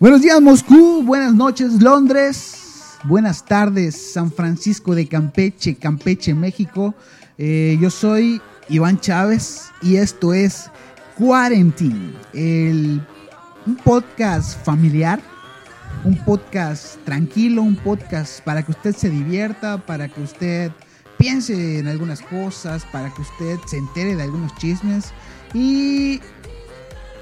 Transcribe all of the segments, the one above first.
Buenos días Moscú, buenas noches Londres, buenas tardes San Francisco de Campeche, Campeche, México. Eh, yo soy Iván Chávez y esto es Quarantine, el, un podcast familiar, un podcast tranquilo, un podcast para que usted se divierta, para que usted piense en algunas cosas, para que usted se entere de algunos chismes. Y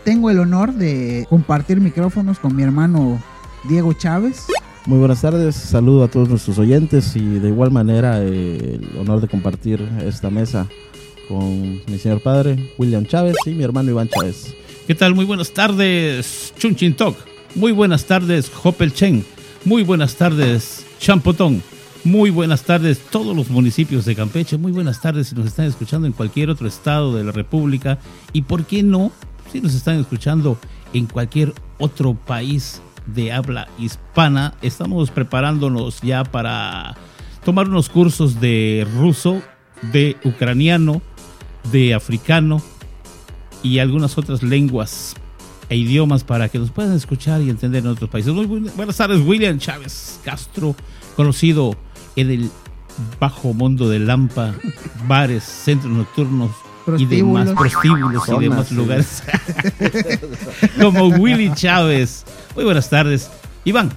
tengo el honor de compartir micrófonos con mi hermano Diego Chávez. Muy buenas tardes, saludo a todos nuestros oyentes y de igual manera eh, el honor de compartir esta mesa con mi señor padre William Chávez y mi hermano Iván Chávez. ¿Qué tal? Muy buenas tardes, Chunchin Tok. Muy buenas tardes, Hopel Chen. Muy buenas tardes, Champotón. Muy buenas tardes, todos los municipios de Campeche. Muy buenas tardes si nos están escuchando en cualquier otro estado de la República. Y por qué no, si nos están escuchando en cualquier otro país de habla hispana. Estamos preparándonos ya para tomar unos cursos de ruso, de ucraniano, de africano y algunas otras lenguas e idiomas para que nos puedan escuchar y entender en otros países. Muy buenas tardes, William Chávez Castro, conocido en el bajo mundo de Lampa, bares, centros nocturnos y demás prostíbulos y demás lugares. Como Willy Chávez. Muy buenas tardes. Iván.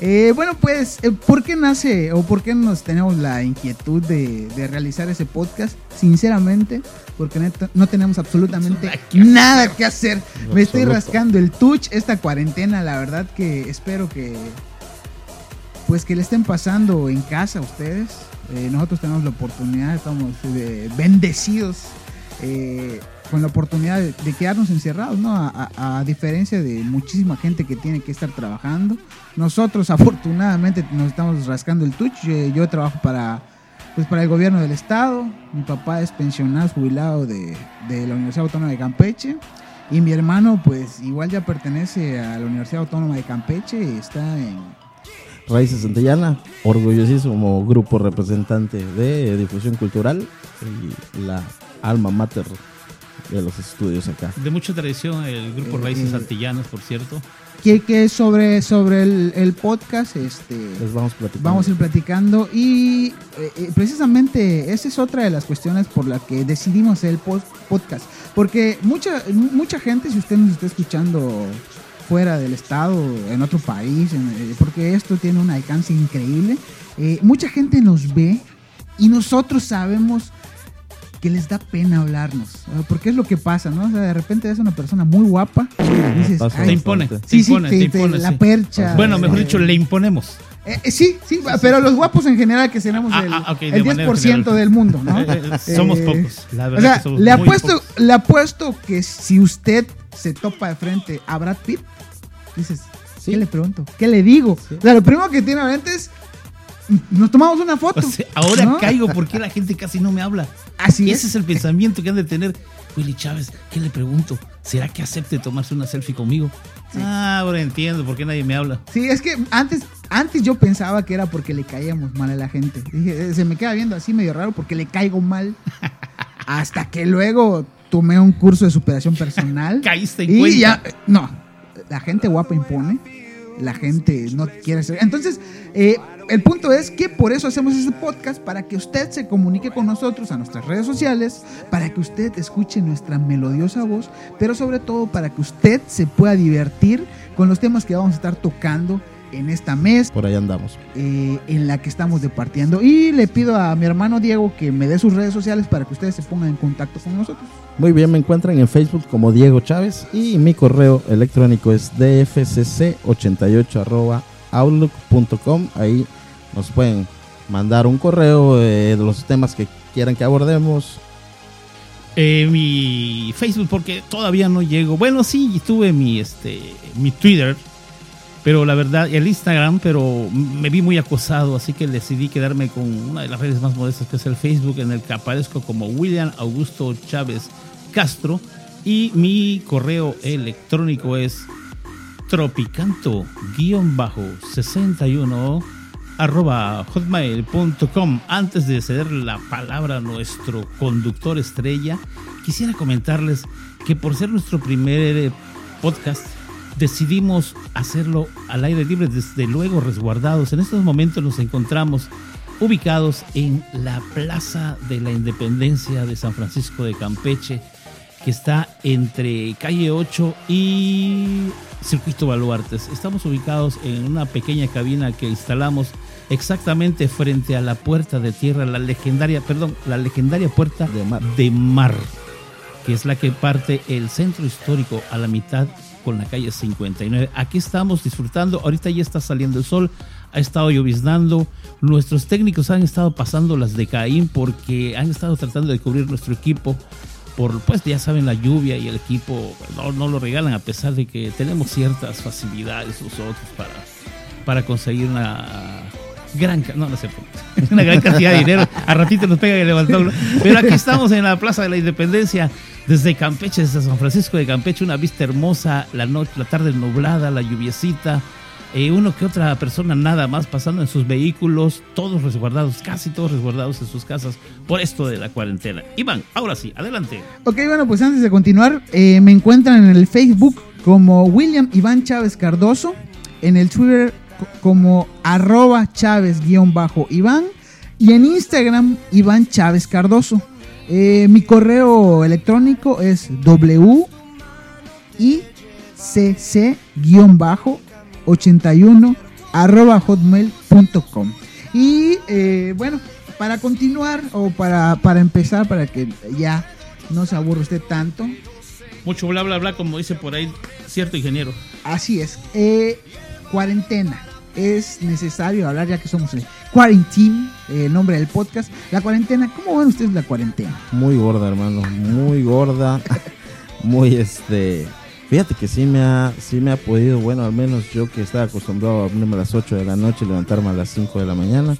Eh, bueno, pues, eh, ¿por qué nace o por qué nos tenemos la inquietud de, de realizar ese podcast? Sinceramente, porque no tenemos absolutamente nada que hacer. Me estoy rascando el touch esta cuarentena, la verdad que espero que pues que le estén pasando en casa a ustedes. Eh, nosotros tenemos la oportunidad, estamos eh, bendecidos eh, con la oportunidad de, de quedarnos encerrados, ¿no? A, a- a diferencia de muchísima gente que tiene que estar trabajando. Nosotros afortunadamente nos estamos rascando el touch. Eh, yo trabajo para, pues, para el gobierno del estado. Mi papá es pensionado, jubilado de, de la Universidad Autónoma de Campeche. Y mi hermano, pues igual ya pertenece a la Universidad Autónoma de Campeche y está en, Raíces Santillana, orgullosísimo grupo representante de difusión cultural y la alma mater de los estudios acá. De mucha tradición, el grupo Eh, Raíces eh. Antillanas, por cierto. que, que sobre, sobre el, el podcast, este, Les vamos platicando. vamos a ir platicando y eh, eh, precisamente esa es otra de las cuestiones por la que decidimos hacer el pod- podcast. Porque mucha, mucha gente, si usted nos está escuchando fuera del estado, en otro país, en- eh, porque esto tiene un alcance increíble, eh, mucha gente nos ve y nosotros sabemos que les da pena hablarnos. ¿no? Porque es lo que pasa, ¿no? O sea, de repente ves a una persona muy guapa y dices, Pasa "Ay, Te impone, te Sí, sí, impone, te- te te- impone. la sí. percha. Bueno, mejor eh, dicho, le imponemos. eh, eh, sí, sí, pero los guapos en general que tenemos Ah, el, ah, ok, de el manera 10% general. del mundo, ¿no? Eh, eh, somos Eh, pocos. La O verdad sea, que somos le muy apuesto, pocos. le apuesto que si usted se topa de frente a Brad Pitt, dices, Sí. ¿qué le pregunto? ¿Qué le digo? Sí. O sea, lo primero que tiene a la mente es, nos tomamos una foto. O sea, ahora ¿no? caigo porque la gente casi no me habla. Así es. ese es el pensamiento que han de tener. Willy Chávez, ¿qué le pregunto? ¿Será que acepte tomarse una selfie conmigo? Sí. Ah, ahora entiendo por qué nadie me habla. Sí, es que antes, antes yo pensaba que era porque le caíamos mal a la gente. Dije, eh, se me queda viendo así medio raro porque le caigo mal. Hasta que luego tomé un curso de superación personal. Caíste en y cuenta. ya, no, la gente guapa impone. La gente no quiere ser. Entonces, eh, el punto es que por eso hacemos este podcast, para que usted se comunique con nosotros a nuestras redes sociales, para que usted escuche nuestra melodiosa voz, pero sobre todo para que usted se pueda divertir con los temas que vamos a estar tocando en esta mes Por ahí andamos. eh, en la que estamos departiendo. Y le pido a mi hermano Diego que me dé sus redes sociales para que ustedes se pongan en contacto con nosotros. Muy bien, me encuentran en Facebook como Diego Chávez y mi correo electrónico es dfcc88 outlook.com. Ahí nos pueden mandar un correo eh, de los temas que quieran que abordemos. Eh, mi Facebook, porque todavía no llego. Bueno, sí, tuve mi, este, mi Twitter, pero la verdad, el Instagram, pero me vi muy acosado, así que decidí quedarme con una de las redes más modestas, que es el Facebook, en el que aparezco como William Augusto Chávez Castro. Y mi correo electrónico es tropicanto-61 arroba hotmail.com. Antes de ceder la palabra a nuestro conductor estrella, quisiera comentarles que por ser nuestro primer podcast, decidimos hacerlo al aire libre, desde luego resguardados. En estos momentos nos encontramos ubicados en la Plaza de la Independencia de San Francisco de Campeche, que está entre calle 8 y Circuito Baluartes. Estamos ubicados en una pequeña cabina que instalamos exactamente frente a la puerta de tierra, la legendaria, perdón, la legendaria puerta De mar. de mar, que es la que parte el centro histórico a la mitad con la calle 59. Aquí estamos disfrutando, ahorita ya está saliendo el sol, ha estado lloviznando, nuestros técnicos han estado pasando las de Caín porque han estado tratando de cubrir nuestro equipo por, pues ya saben, la lluvia y el equipo no, no lo regalan a pesar de que tenemos ciertas facilidades nosotros para, para conseguir una gran, no, no sé, una gran cantidad de dinero. A ratito nos pega el levantón. Pero aquí estamos en la Plaza de la Independencia, desde Campeche, desde San Francisco de Campeche, una vista hermosa, la noche, la tarde nublada, la lluviecita. eh, uno que otra persona nada más pasando en sus vehículos, todos resguardados, casi todos resguardados en sus casas por esto de la cuarentena. Iván, ahora sí, adelante. Ok, bueno, pues antes de continuar, eh, me encuentran en el Facebook como William Iván Chávez Cardoso, en el Twitter co- como arroba Chávez-Iván y en Instagram Iván Chávez Cardoso. Eh, mi correo electrónico es w cc-81 arroba hotmail.com y eh, bueno para continuar o para, para empezar para que ya no se aburra usted tanto. Mucho bla, bla, bla, como dice por ahí cierto ingeniero. así es. Eh, cuarentena es necesario hablar ya que somos el Quarantine, eh, el nombre del podcast la cuarentena, ¿cómo ven ustedes la cuarentena? Muy gorda, hermano. Muy gorda. muy este. Fíjate que sí me ha, sí me ha podido, bueno, al menos yo que estaba acostumbrado a dormirme a las 8 de la noche y levantarme a las 5 de la mañana,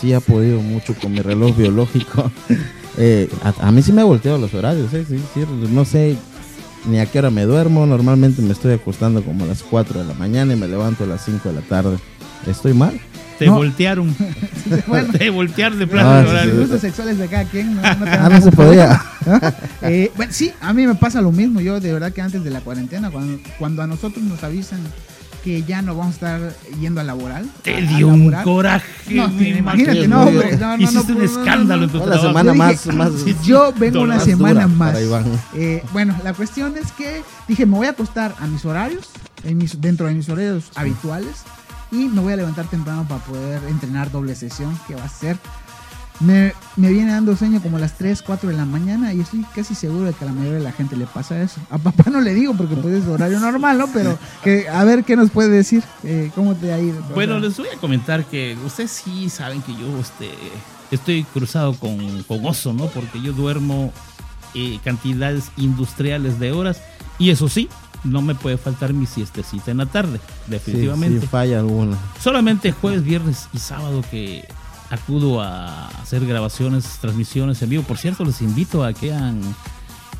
sí ha podido mucho con mi reloj biológico. Eh, a, a mí sí me ha volteado los horarios, eh, sí, sí, no sé ni a qué hora me duermo, normalmente me estoy acostando como a las 4 de la mañana y me levanto a las 5 de la tarde. ¿Estoy mal? Te No. voltearon. Bueno. Te voltearon de Ah, plano de sí, horario. sí. Los gustos sexuales de cada quien no, no Ah, no se podía. Eh, bueno, sí, a mí me pasa lo mismo. Yo de verdad que antes de la cuarentena, cuando, cuando a nosotros nos avisan que ya no vamos a estar yendo a laboral. Te a- a dio un coraje. No, imagínate, no, hombre. No, no, no, Hiciste no, un no, no, escándalo no. en tu la semana Yo más, dije, más, Yo vengo una semana más. Eh, bueno, la cuestión es que dije, me voy a acostar a mis horarios, en mis- dentro de mis horarios habituales, y me voy a levantar temprano para poder entrenar doble sesión, que va a ser. Me, me viene dando sueño como a las 3, 4 de la mañana y estoy casi seguro de que a la mayoría de la gente le pasa eso. A papá no le digo porque pues es horario normal, ¿no? Pero que, a ver qué nos puede decir, eh, cómo te ha ido. Bueno, les voy a comentar que ustedes sí saben que yo este, estoy cruzado con, con oso, ¿no? Porque yo duermo eh, cantidades industriales de horas y eso sí, no me puede faltar mi siestecita en la tarde, Sí, definitivamente. sí, falla alguna. Solamente jueves, viernes y sábado que acudo a hacer grabaciones, transmisiones en vivo. Por cierto, les invito a que hagan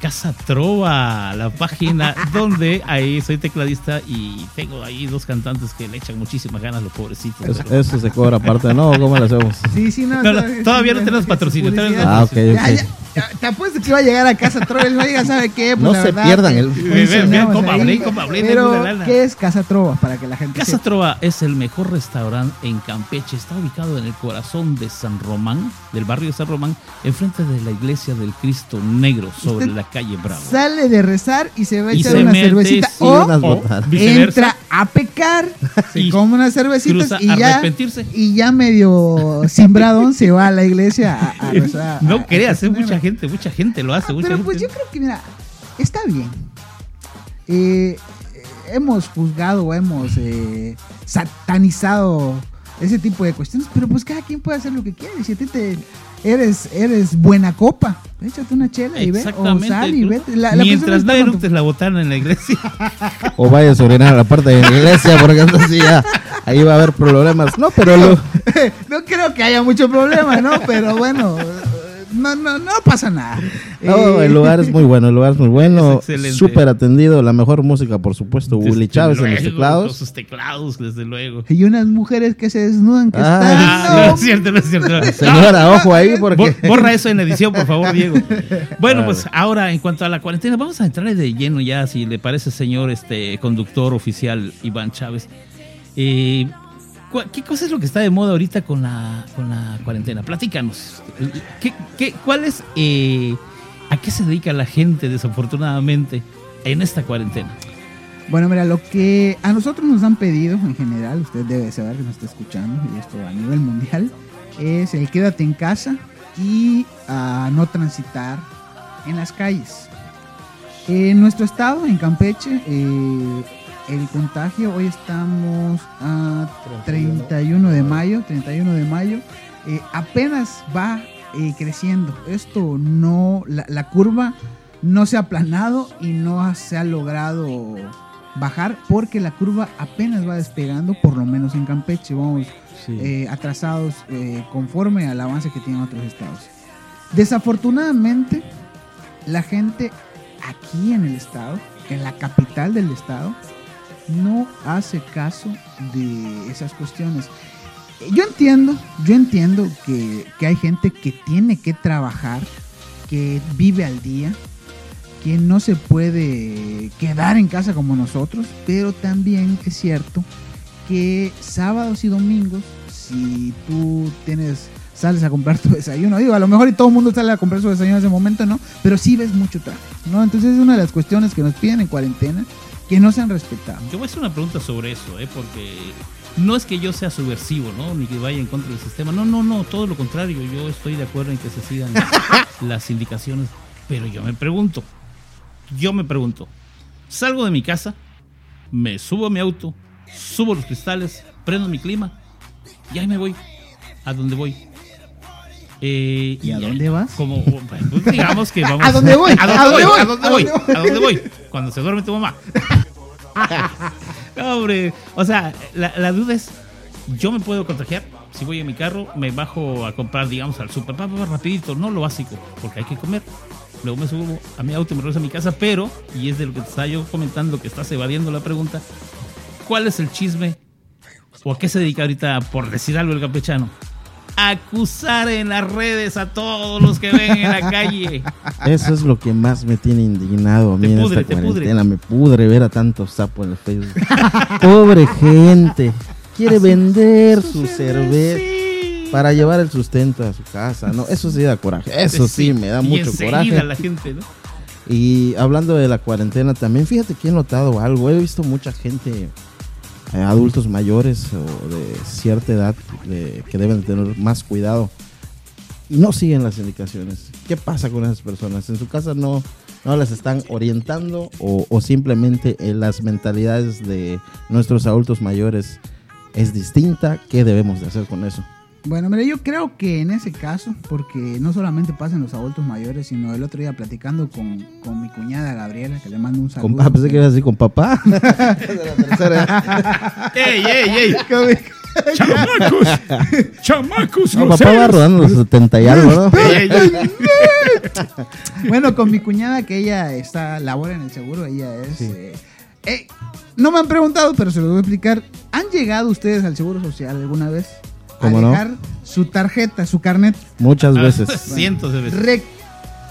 Casa Trova, la página donde ahí soy tecladista y tengo ahí dos cantantes que le echan muchísimas ganas los pobrecitos. Eso, pero- eso se cobra aparte, ¿no? ¿Cómo lo hacemos? Sí, sí, no. No, todavía sí, no tenemos patrocinio, Ah, ok, Ya, ok. ya, ya, te apuesto que iba a llegar a casa Trova y no diga, ¿sabe qué? Pues No la se verdad pierdan el- Vean, vean, cómo hablé, cómo hablé de Pero. ¿qué es Casa Trova? Para que la gente Casa sepa. Trova es el mejor restaurante en Campeche. Está ubicado en el corazón de San Román, del barrio de San Román, enfrente de la iglesia del Cristo Negro, sobre Usted la calle Bravo. Sale de rezar y se va a Y echar se una mete, cervecita. sí, o entra a pecar, se Y come unas cervecitas y ya, y ya medio cimbradón se va a la iglesia a, a rezar. No a- creas, a- eh, mucha gente, mucha gente lo hace. Ah, mucha pero gente. pues yo creo que, mira, está bien. Eh, eh, hemos juzgado hemos eh, satanizado ese tipo de cuestiones, pero pues cada quien puede hacer lo que quiere. Si a ti te eres, eres buena copa, échate una chela y ve, o sal y vete. La- la Mientras persona no eructes la botana en la iglesia. O vayas a orinar a la parte de la iglesia, porque entonces ya ahí va a haber problemas. No, pero lo, no creo que haya mucho problema, ¿no? Pero bueno, no, no, no pasa nada. No, Eh, el lugar es muy bueno, el lugar es muy bueno, súper atendido, la mejor música, por supuesto, Willy Desde Chávez en los teclados. Con sus teclados, desde luego. Y unas mujeres que se desnudan que Ah, están. Ah, no, no es cierto, no es cierto. Señora, ojo ahí, porque... Bo- Borra eso en edición, por favor, Diego. Bueno, Vale. pues ahora en cuanto a la cuarentena, vamos a entrar de lleno ya, si le parece, señor este conductor oficial Iván Chávez. Eh, ¿Qué cosa es lo que está de moda ahorita con la, con la cuarentena? Platícanos. ¿Qué, qué, ¿Cuál es, eh, a qué se dedica la gente desafortunadamente en esta cuarentena? Bueno, mira, lo que a nosotros nos han pedido en general, usted debe saber que nos está escuchando, y esto a nivel mundial, es el quédate en casa y a no transitar en las calles. En nuestro estado, en Campeche, eh, el contagio, hoy estamos a 31 de mayo, 31 de mayo, eh, apenas va eh, creciendo. Esto no, la, la curva no se ha aplanado y no se ha logrado bajar porque la curva apenas va despegando, por lo menos en Campeche. Vamos Sí. eh, atrasados conforme al avance que tienen otros estados. Desafortunadamente, la gente aquí en el estado, en la capital del estado, no hace caso de esas cuestiones. Yo entiendo, yo entiendo que, que hay gente que tiene que trabajar, que vive al día, que no se puede quedar en casa como nosotros, pero también es cierto que sábados y domingos, si tú tienes, sales a comprar tu desayuno, digo, a lo mejor y todo el mundo sale a comprar su desayuno en ese momento, ¿no? Pero sí ves mucho tráfico, ¿no? Entonces es una de las cuestiones que nos piden en cuarentena que no se han respetado. Yo voy a hacer una pregunta sobre eso, ¿eh? porque no es que yo sea subversivo, ¿no? Ni que vaya en contra del sistema. No, no, no, todo lo contrario. Yo estoy de acuerdo en que se sigan las indicaciones. Pero yo me pregunto, yo me pregunto, salgo de mi casa, me subo a mi auto, subo los cristales, prendo mi clima y ahí me voy. ¿A dónde voy? Eh, ¿Y a dónde vas? Como, pues, digamos que vamos ¿A dónde voy? ¿A dónde ¿A voy? dónde voy? ¿A dónde voy? ¿A dónde voy? Cuando se duerme tu mamá. Hombre, o sea, la, duda es, yo me puedo contagiar si voy en mi carro, me bajo a comprar, digamos, al super, pa, pa, pa, rapidito, no lo básico, porque hay que comer. Luego me subo a mi auto y me regreso a mi casa, pero, y es de lo que te estaba yo comentando, que estás evadiendo la pregunta, ¿cuál es el chisme o a qué se dedica ahorita, por decir algo, el campechano? Acusar en las redes a todos los que ven en la calle. Eso es lo que más me tiene indignado a mí Te en pudre, esta pudre. cuarentena. Me pudre ver a tantos sapos en el Facebook. Pobre gente. Quiere vender su cerveza Sí. para llevar el sustento a su casa. No, eso sí da coraje. Eso sí, me da Y mucho coraje. la gente, ¿no? Y hablando de la cuarentena también, fíjate que he notado algo. He visto mucha gente, eh, adultos mayores o de cierta edad, de- que deben tener más cuidado y no siguen las indicaciones. ¿Qué pasa con esas personas? En su casa no, no las están orientando o, o simplemente eh, las mentalidades de nuestros adultos mayores es distinta. ¿Qué debemos de hacer con eso? Bueno, mira, yo creo que en ese caso, porque no solamente pasa en los adultos mayores, sino el otro día platicando con, con mi cuñada Gabriela, que le mando un saludo. Con, ah, pensé que ibas a decir con papá. De la tercera. ¡Ey, ey, ey! ¡Chamacos! ¡Chamacos! No, papá va rodando los 70 y algo, ¿no? Bueno, con mi cuñada, que ella está, labora en el seguro, ella es... Sí. eh, eh, no me han preguntado, pero se lo voy a explicar. ¿Han llegado ustedes al Seguro Social alguna vez? ¿Cómo a no? dejar su tarjeta, su carnet. Muchas Ah, veces. Cientos de veces. Re-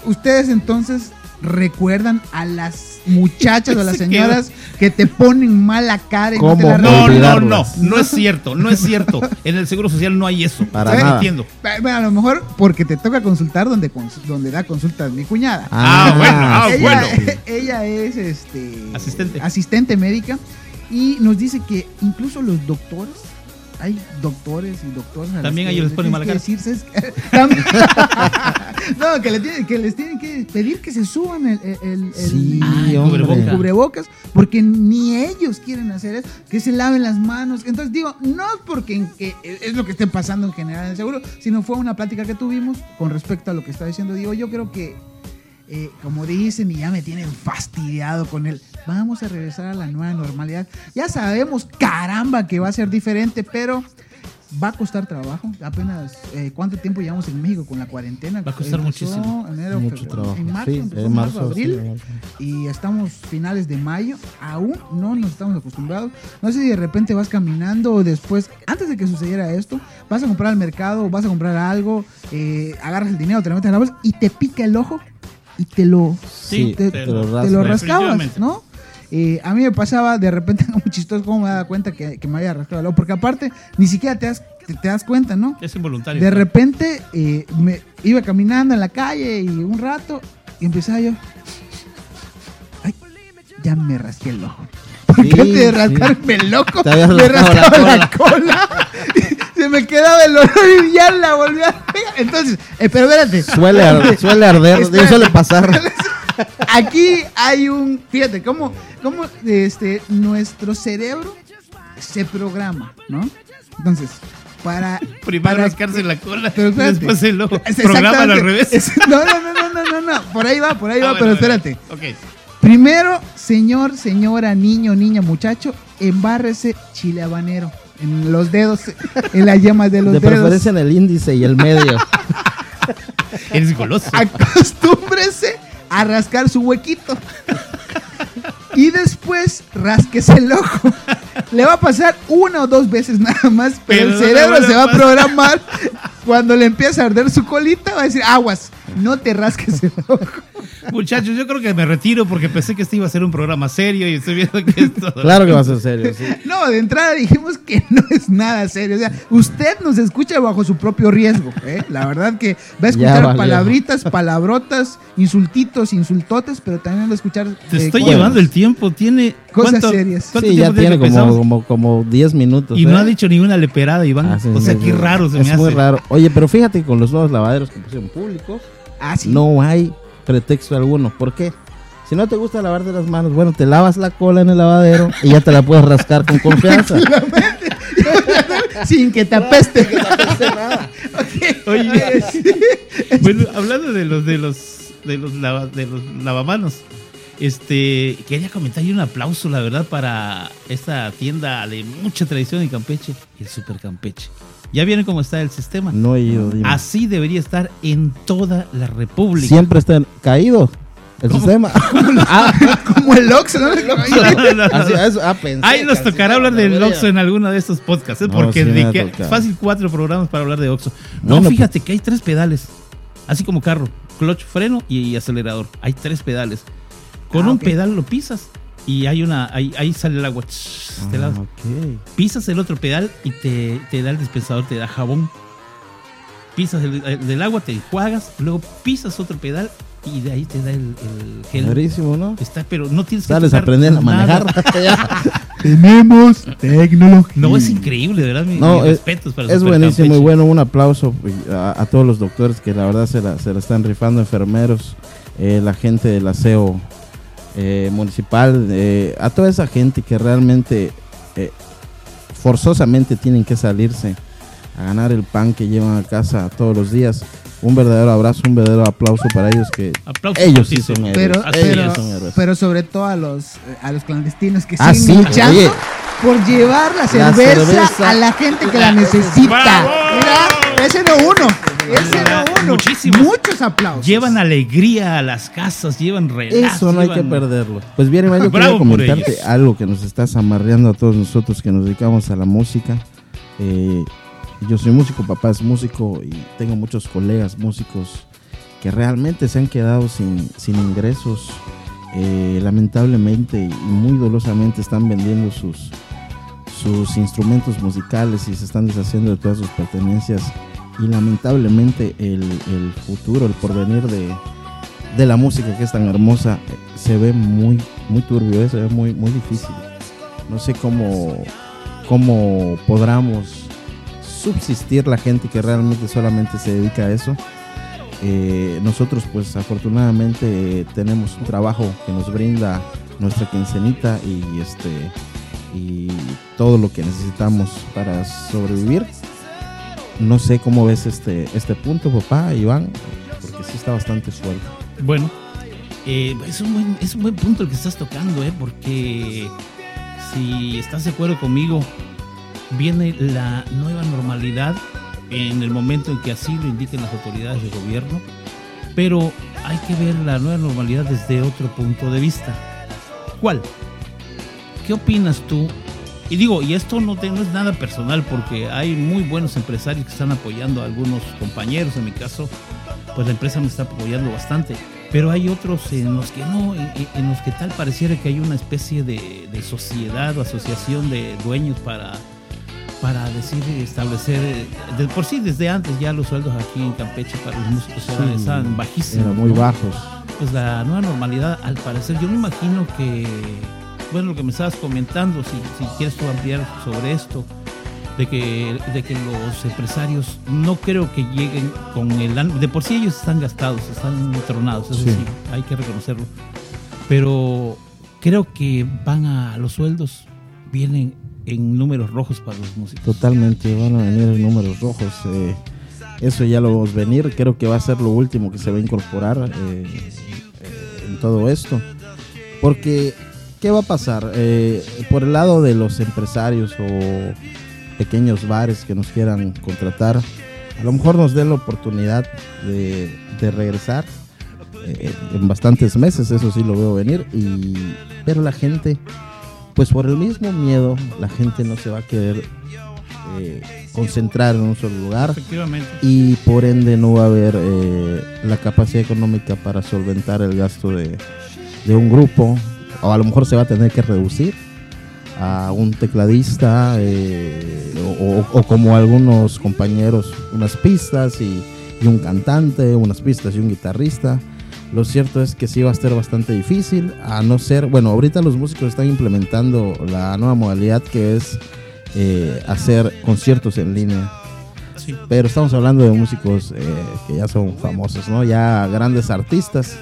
ustedes entonces recuerdan a las muchachas o a las Se señoras que te ponen mala cara y no te ¿Cómo la No, no, no, no es cierto, no es cierto. En el Seguro Social no hay eso. Para nada. mintiendo. Bueno, a lo mejor porque te toca consultar donde, donde da consultas mi cuñada. Ah, bueno, ah, ella, bueno. ella es este Asistente. asistente médica y nos dice que incluso los doctores hay doctores y doctoras También ellos les ponen tienes mala que decir, "¿Sabes qué?". También- no que, le tienen- que les tienen que pedir que se suban el, el- el- el- Sí, Ay, hombre. cubrebocas. cubrebocas porque ni ellos quieren hacer eso, que se laven las manos. Entonces digo, no es porque en que es lo que esté pasando en general en el seguro, sino fue una plática que tuvimos con respecto a lo que está diciendo. Digo, yo creo que, eh, como dicen, y ya me tienen fastidiado con él, vamos a regresar a la nueva normalidad. Ya sabemos, caramba, que va a ser diferente, pero va a costar trabajo. Apenas, eh, ¿cuánto tiempo llevamos en México con la cuarentena? Va a costar Empezó muchísimo. Enero, Mucho febrero, trabajo. En marzo, Sí, empezó en marzo, marzo, abril. sí, en marzo. y estamos finales de mayo, aún no nos estamos acostumbrados. No sé si de repente vas caminando o después, antes de que sucediera esto, vas a comprar al mercado, vas a comprar algo, eh, agarras el dinero, te lo metes en la bolsa y te pica el ojo y te lo, Sí, te, te te lo lo, rasca. rascabas. ¿no? Eh, a mí me pasaba de repente muy chistoso cómo me daba cuenta que, que me había rascado el ojo, porque aparte ni siquiera te das, te, te das cuenta, ¿no? Es involuntario. De repente eh, me iba caminando en la calle y un rato y empezaba yo. Ay, ya me rasqué el ojo. Porque Sí, antes de sí. rascarme el habías me rascado la rascaba la cola. Se me quedaba el olor y ya la volví a pegar. Entonces, eh, pero espérate. Suele, ar- suele arder, Espérate. suele pasar. Aquí hay un. Fíjate, cómo, cómo este, nuestro cerebro se programa, ¿no? Entonces, para. Primero para- rascarse la cola Pero y espérate. después el ojo. Es Programa al revés. es- no, no, no, no, no, no, no. Por ahí va, por ahí Ah, va, bueno, pero bueno. espérate. Ok. Primero, señor, señora, niño, niña, muchacho, embárrese chile habanero en los dedos, en las yemas de los De dedos. preferencia en el índice y el medio. Eres goloso. Acostúmbrese a rascar su huequito. Y después rasquese el ojo. Le va a pasar una o dos veces nada más, pero, Pero el cerebro se va a programar. Cuando le empieza a arder su colita, va a decir, aguas, no te rasques el ojo. Muchachos, yo creo que me retiro porque pensé que este iba a ser un programa serio y estoy viendo que esto. Claro que va a ser serio, sí. No, de entrada dijimos que no es nada serio. O sea, usted nos escucha bajo su propio riesgo. ¿eh? La verdad que va a escuchar palabritas, palabrotas, insultitos, insultotes, pero también va a escuchar. Te eh, estoy cosas- llevando el tiempo. Tiene. Cosas ¿cuánto- serias. cuánto Sí, ya tiene que como, como, como 10 minutos. Y no ¿eh? ha dicho ninguna leperada, Iván. Ah, sí, o sea, sí, qué sí. raro se es me muy hace. raro. Oye, pero fíjate que con los nuevos lavaderos que pusieron públicos, Ah, sí. no hay pretexto alguno. ¿Por qué? Si no te gusta lavarte las manos, bueno, te lavas la cola en el lavadero y ya te la puedes rascar con confianza. Sin que te apeste. Oye, bueno, hablando de los de los de los lava- de los lavamanos, este quería comentar y un aplauso, la verdad, para esta tienda de mucha tradición en Campeche, el Super Campeche. Ya viene cómo está el sistema. No he ido, dime. Así debería estar en toda la República. Siempre está caído el sistema. Ah, Como el Ox, ¿no? No, no, no. así, eso, ah, pensé Ahí que nos tocará hablar del. Oxxo en alguno de estos podcasts, ¿eh? Porque sí fácil cuatro programas para hablar de Oxxo. No, Bueno, fíjate que hay tres pedales, así como carro, clutch, freno y acelerador. Hay tres pedales. Con Ah, un pedal lo pisas y hay una, ahí, ahí sale el agua. de Ah, lado. Pisas el otro pedal y te, te da el dispensador, te da jabón. Pisas el, el del agua, te enjuagas, luego pisas otro pedal y de ahí te da el, el gel. Padrísimo, ¿no? Está, pero no tienes que Sales a tocar aprender a manejar. Tenemos tecnología. No, es increíble, de verdad. Mi, No, mis es- respetos para Es buenísimo y Campeche. bueno, un aplauso pues, a, a todos los doctores que la verdad se la, se la están rifando, enfermeros, eh, la gente del aseo eh, municipal, eh, a toda esa gente que realmente eh, forzosamente tienen que salirse a ganar el pan que llevan a casa todos los días. Un verdadero abrazo, un verdadero aplauso para ellos que ellos sí son héroes. Pero, es, son héroes. pero sobre todo a los, eh, a los clandestinos que Ah, siguen sí, luchando oye. por llevar la La cerveza, a la gente que la necesita. ¡Bravo! Mira, ese no uno, ese no uno. muchísimos. Muchos aplausos. Llevan alegría a las casas, llevan relax. Eso no hay que perderlo. Pues bien, Iván, yo quería comentarte ellos. algo que nos estás amarreando a todos nosotros que nos dedicamos a la música. Eh, yo soy músico, papá es músico y tengo muchos colegas músicos que realmente se han quedado sin, sin ingresos. Eh, lamentablemente y muy dolosamente están vendiendo sus, sus instrumentos musicales y se están deshaciendo de todas sus pertenencias. Y lamentablemente el, el futuro, el porvenir de, de la música que es tan hermosa eh, se ve muy muy turbio, eh, se ve muy muy difícil. No sé cómo cómo podamos subsistir la gente que realmente solamente se dedica a eso. Eh, nosotros pues afortunadamente tenemos un trabajo que nos brinda nuestra quincenita y este y todo lo que necesitamos para sobrevivir. No sé cómo ves este este punto, papá, Iván, porque sí está bastante suelto. Bueno, eh, es, un es un buen punto el que estás tocando, ¿eh? Porque si estás de acuerdo conmigo, viene la nueva normalidad en el momento en que así lo indiquen las autoridades de gobierno, pero hay que ver la nueva normalidad desde otro punto de vista. ¿Cuál? ¿Qué opinas tú? Y digo, y esto no, es nada personal porque hay muy buenos empresarios que están apoyando a algunos compañeros, en mi caso, pues la empresa me está apoyando bastante. Pero hay otros en los que no, en, los que tal pareciera que hay una especie de, sociedad o asociación de dueños para, para decir, establecer, de por sí desde antes ya los sueldos aquí en Campeche para los músicos estaban bajísimos. Eran muy bajos. Pues la nueva normalidad, al parecer, yo me imagino que, bueno, lo que me estabas comentando, si, si quieres tú ampliar sobre esto, de que, de que los empresarios no creo que lleguen con el... De por sí ellos están gastados, están tronados, eso sí. hay que reconocerlo. Pero creo que van a los sueldos, vienen en números rojos para los músicos. Totalmente, van a venir en números rojos. Eh, eso ya lo vamos a venir, creo que va a ser lo último que se va a incorporar eh, eh, en todo esto. Porque, ¿qué va a pasar? por el lado de los empresarios o pequeños bares que nos quieran contratar, a lo mejor nos den la oportunidad de, regresar eh, en bastantes meses, eso sí lo veo venir, y, pero la gente, pues por el mismo miedo, la gente no se va a querer eh, concentrar en un solo lugar y por ende no va a haber eh, la capacidad económica para solventar el gasto de, de un grupo, o a lo mejor se va a tener que reducir a un tecladista eh, o, como algunos compañeros unas pistas y, un cantante, unas pistas y un guitarrista. Lo cierto es que sí va a ser bastante difícil, a no ser, bueno, ahorita los músicos están implementando la nueva modalidad que es eh, hacer conciertos en línea. Pero estamos hablando de músicos eh, que ya son famosos, ¿no? Ya grandes artistas.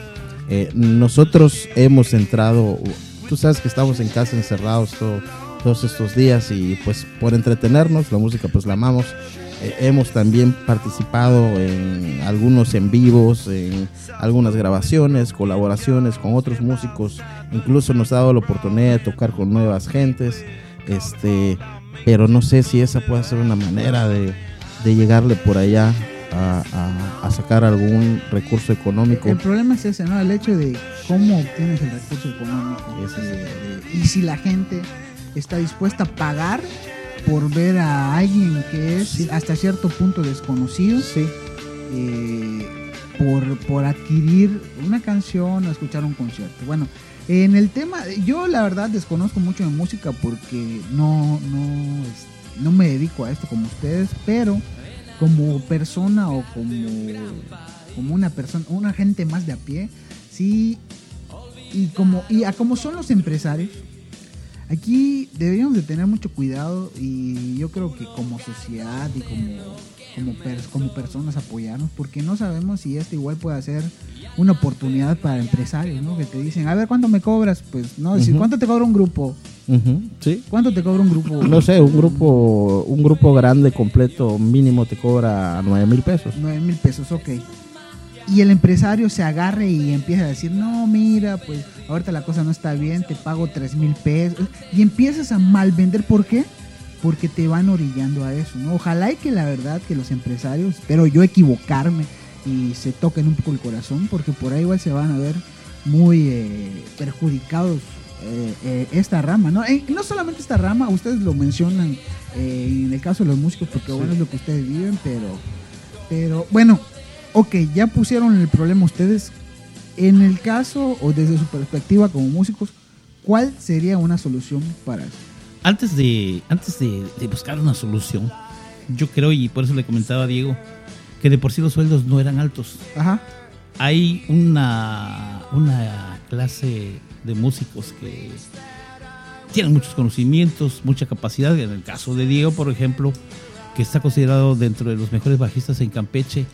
nosotros hemos entrado tú sabes que estamos en casa encerrados todos estos días y pues por entretenernos, la música pues la amamos. Eh, hemos también participado en algunos en vivos, en algunas grabaciones, colaboraciones con otros músicos. Incluso nos ha dado la oportunidad de tocar con nuevas gentes. Este, pero no sé si esa puede ser una manera de, de llegarle por allá a, sacar algún recurso económico. El problema es ese, ¿no? El hecho de cómo obtienes el recurso económico. y si la gente está dispuesta a pagar por ver a alguien que es hasta cierto punto desconocido. Sí. Eh, por, por adquirir una canción o escuchar un concierto. Bueno, en el tema, yo la verdad desconozco mucho de música porque no, no, no me dedico a esto como ustedes, pero como persona o como, como una persona, una gente más de a pie, sí, y como, y a como son los empresarios, aquí deberíamos de tener mucho cuidado y yo creo que como sociedad y como, como, como personas apoyarnos, porque no sabemos si esto igual puede ser una oportunidad para empresarios, ¿no? Que te dicen, a ver, ¿cuánto me cobras? Pues, no, decir, ¿cuánto te cobra un grupo? ¿Sí? ¿Cuánto te cobra un grupo? No sé, un grupo, un grupo grande, completo, mínimo te cobra 9 mil pesos. 9 mil pesos, ok. Y el empresario se agarre y empieza a decir, no, mira, pues ahorita la cosa no está bien, te pago 3 mil pesos. Y empiezas a mal vender, ¿por qué? Porque te van orillando a eso, ¿no? Ojalá y que la verdad que los empresarios, espero yo equivocarme y se toquen un poco el corazón, porque por ahí igual se van a ver muy eh, perjudicados eh, eh, esta rama, ¿no? no solamente esta rama, ustedes lo mencionan en el caso de los músicos, porque bueno, es lo que ustedes viven, pero, pero bueno, ok, ya pusieron el problema ustedes. En el caso o desde su perspectiva como músicos, ¿cuál sería una solución para eso? Antes de, antes de, de buscar una solución, yo creo, y por eso le comentaba a Diego, que de por sí los sueldos no eran altos. Ajá. Hay una, una clase de músicos que tienen muchos conocimientos, mucha capacidad. En el caso de Diego, por ejemplo, que está considerado dentro de los mejores bajistas en Campeche,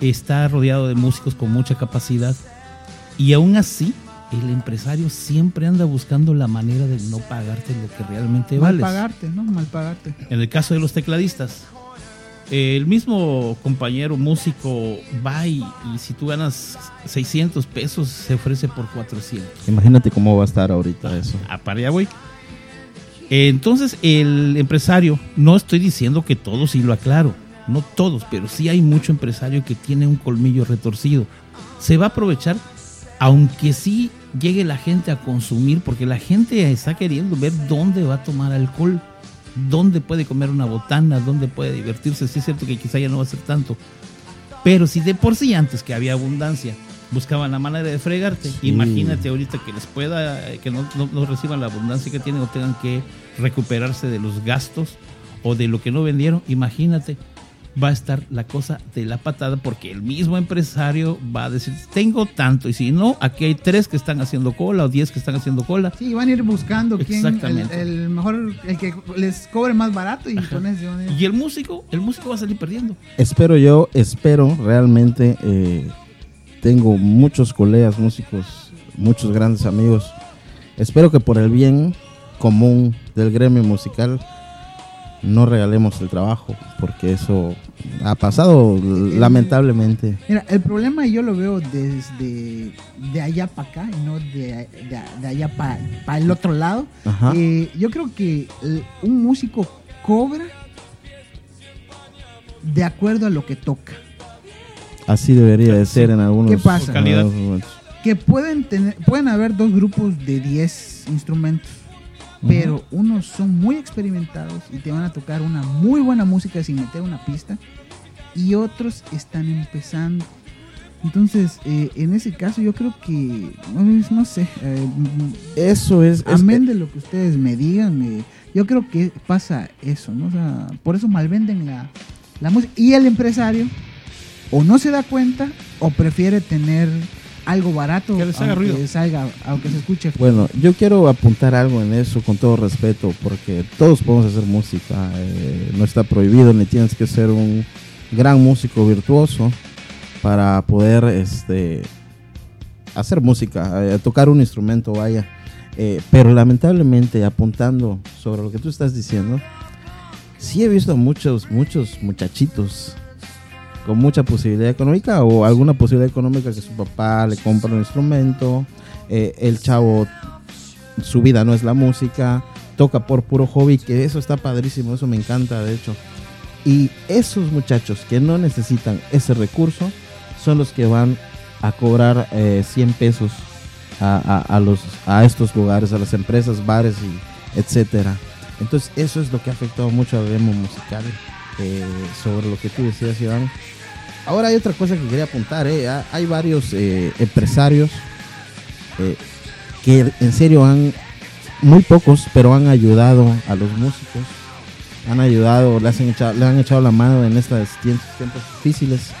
está rodeado de músicos con mucha capacidad. Y aún así, el empresario siempre anda buscando la manera de no pagarte lo que realmente vale. Mal pagarte, ¿no? Mal pagarte. En el caso de los tecladistas, el mismo compañero músico va y, si tú ganas 600 pesos se ofrece por 400. Imagínate cómo va a estar ahorita eso. A para allá, güey. Entonces, el empresario, no estoy diciendo que todos, y lo aclaro, no todos, pero sí hay mucho empresario que tiene un colmillo retorcido. Se va a aprovechar, aunque sí llegue la gente a consumir, porque la gente está queriendo ver dónde va a tomar alcohol, dónde puede comer una botana, dónde puede divertirse. Sí es cierto que quizá ya no va a ser tanto, pero si de por sí antes que había abundancia buscaban la manera de fregarte, imagínate ahorita que les pueda, que no, no reciban la abundancia que tienen o tengan que recuperarse de los gastos o de lo que no vendieron, imagínate va a estar la cosa de la patada porque el mismo empresario va a decir, tengo tanto, y si no, aquí hay tres que están haciendo cola o diez que están haciendo cola. Sí, van a ir buscando quién, el, mejor, el que les cobre más barato y con eso Y el músico, el músico va a salir perdiendo. Espero yo, espero realmente, eh, tengo muchos colegas músicos, muchos grandes amigos, espero que por el bien común del gremio musical, no regalemos el trabajo, porque eso ha pasado lamentablemente. Mira, el problema yo lo veo desde de allá para acá y no de, allá para el otro lado. Eh, yo creo que un músico cobra de acuerdo a lo que toca. Así debería de ser en algunos ¿Qué pasa? Que pueden tener pueden haber dos grupos de 10 instrumentos pero unos son muy experimentados y te van a tocar una muy buena música sin meter una pista y otros están empezando. Entonces, eh, en ese caso yo creo que, no, sé, eh, eso es... Amén de lo que ustedes me digan, eh, yo creo que pasa eso, ¿no? O sea, por eso malvenden la, la música. Y el empresario o no se da cuenta o prefiere tener algo barato, que les haga aunque ruido. Salga, aunque se escuche. Bueno, yo quiero apuntar algo en eso con todo respeto, porque todos podemos hacer música, eh, no está prohibido, ni tienes que ser un gran músico virtuoso para poder este, hacer música, eh, tocar un instrumento, vaya. Eh, pero lamentablemente, apuntando sobre lo que tú estás diciendo, sí he visto muchos, muchos muchachitos con mucha posibilidad económica o alguna posibilidad económica que su papá le compra un instrumento, eh, el chavo, su vida no es la música, toca por puro hobby, que eso está padrísimo, eso me encanta de hecho. Y esos muchachos que no necesitan ese recurso son los que van a cobrar 100 eh, pesos a, los, a estos lugares, a las empresas, bares y. Entonces eso es lo que ha afectado mucho al demo musical. Eh, sobre lo que tú decías, Iván, Ahora hay otra cosa que quería apuntar, ¿eh? hay varios eh, empresarios eh, que en serio han, muy pocos, pero han ayudado a los músicos, han ayudado, le han echado, le han echado la mano en estos tiempos, difíciles.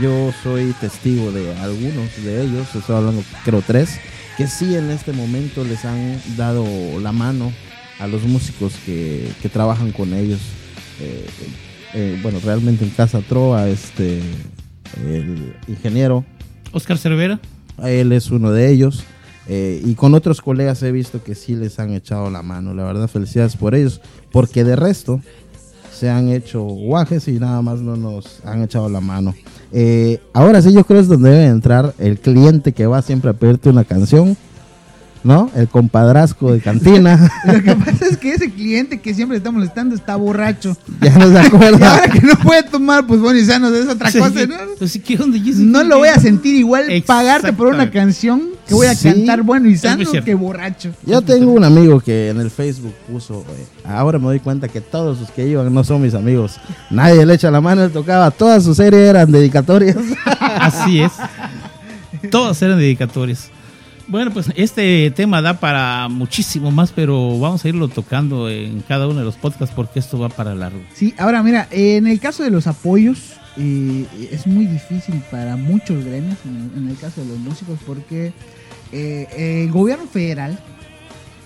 yo soy testigo de algunos de ellos, estoy hablando creo tres, que sí en este momento les han dado la mano a los músicos que, trabajan con ellos. Eh, bueno, realmente en Casa Troa, este, el ingeniero. Oscar Cervera. Él es uno de ellos. Eh, y con otros colegas he visto que sí les han echado la mano. La verdad, felicidades por ellos. Porque de resto se han hecho guajes y nada más no nos han echado la mano. Eh, ahora sí, yo creo es donde debe entrar el cliente que va siempre a pedirte una canción ¿no? El compadrazgo de cantina. Lo que pasa es que ese cliente que siempre está molestando está borracho. Ya no se acuerda. y ahora que no puede tomar, pues bueno, y ya no es otra cosa, ¿no? Pues, no lo voy a sentir igual pagarte por una canción que voy a cantar bueno y sano que borracho. Yo tengo un amigo que en el Facebook puso, ahora me doy cuenta que todos los que iban no son mis amigos. Nadie le echa la mano, él tocaba, todas sus series eran dedicatorias. Así es. Todas eran dedicatorias. Bueno, pues este tema da para muchísimo más, pero vamos a irlo tocando en cada uno de los podcasts porque esto va para largo. Sí, ahora mira, en el caso de los apoyos, eh, es muy difícil para muchos gremios, en el, caso de los músicos, porque eh, el gobierno federal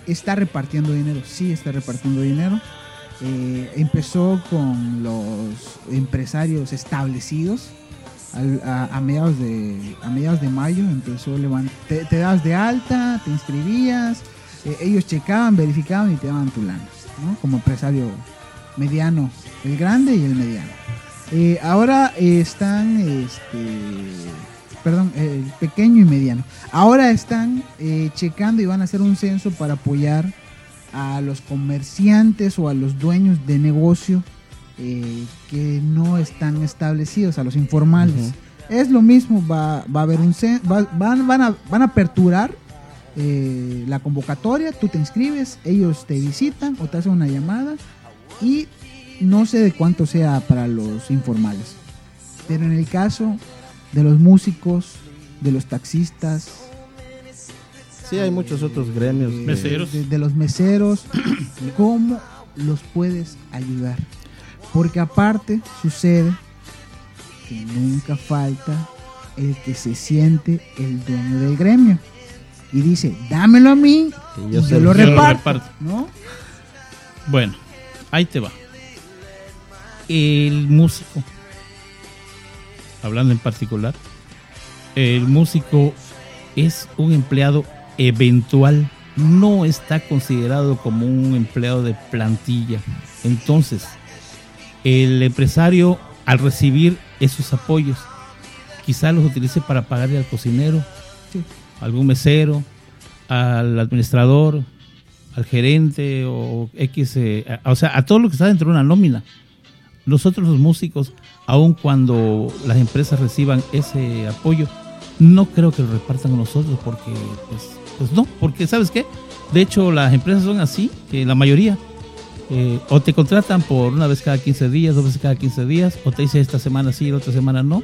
está repartiendo dinero, sí está repartiendo dinero. Eh, empezó con los empresarios establecidos, a, mediados de, a mediados de mayo empezó te, te das de alta, te inscribías, eh, ellos checaban, verificaban y te daban tu lana, como empresario mediano, el grande y el mediano. Eh, ahora están, este, perdón, el pequeño y mediano. Ahora están eh, checando y van a hacer un censo para apoyar a los comerciantes o a los dueños de negocio eh, que no están establecidos, a los informales. Es lo mismo, va, va a haber un va- van, van, a, van a aperturar eh, la convocatoria, tú te inscribes, ellos te visitan o te hacen una llamada y no sé de cuánto sea para los informales. Pero en el caso de los músicos, de los taxistas, Sí, hay muchos otros gremios. de- Meseros. de, de los meseros, ¿cómo los puedes ayudar? Porque aparte sucede que nunca falta el que se siente el dueño del gremio y dice, dámelo a mí Y y yo lo yo lo reparto, reparto. ¿no? Bueno, ahí te va. El músico, hablando en particular, el músico es un empleado eventual, no está considerado como un empleado de plantilla. Entonces, el empresario al recibir esos apoyos, quizá los utilice para pagarle al cocinero, Sí. algún mesero, al administrador, al gerente o X, eh, a- o sea, a todo lo que está dentro de una nómina. Nosotros los músicos, aun cuando las empresas reciban ese apoyo, no creo que lo repartan con nosotros porque, pues, pues no, porque ¿sabes qué? De hecho, las empresas son así, que la mayoría, eh, o te contratan por una vez cada 15 días, dos veces cada 15 días, o te dice esta semana sí, la otra semana no.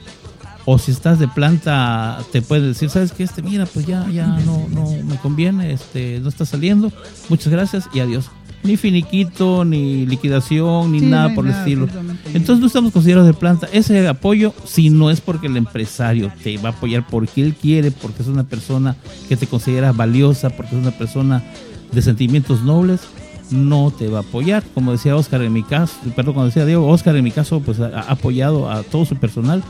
O si estás de planta, te puede decir, ¿sabes qué? Este, mira, pues ya, ya no, no me conviene, este, no está saliendo. Muchas gracias y adiós. Ni finiquito, ni liquidación, ni Sí, nada por el nada, estilo. absolutamente Entonces no estamos considerados de planta. Ese apoyo, si no es porque el empresario te va a apoyar porque él quiere, porque es una persona que te considera valiosa, porque es una persona de sentimientos nobles, no te va a apoyar. Como decía Oscar en mi caso, perdón, como decía Diego, Oscar en mi caso, pues ha apoyado a todo su personal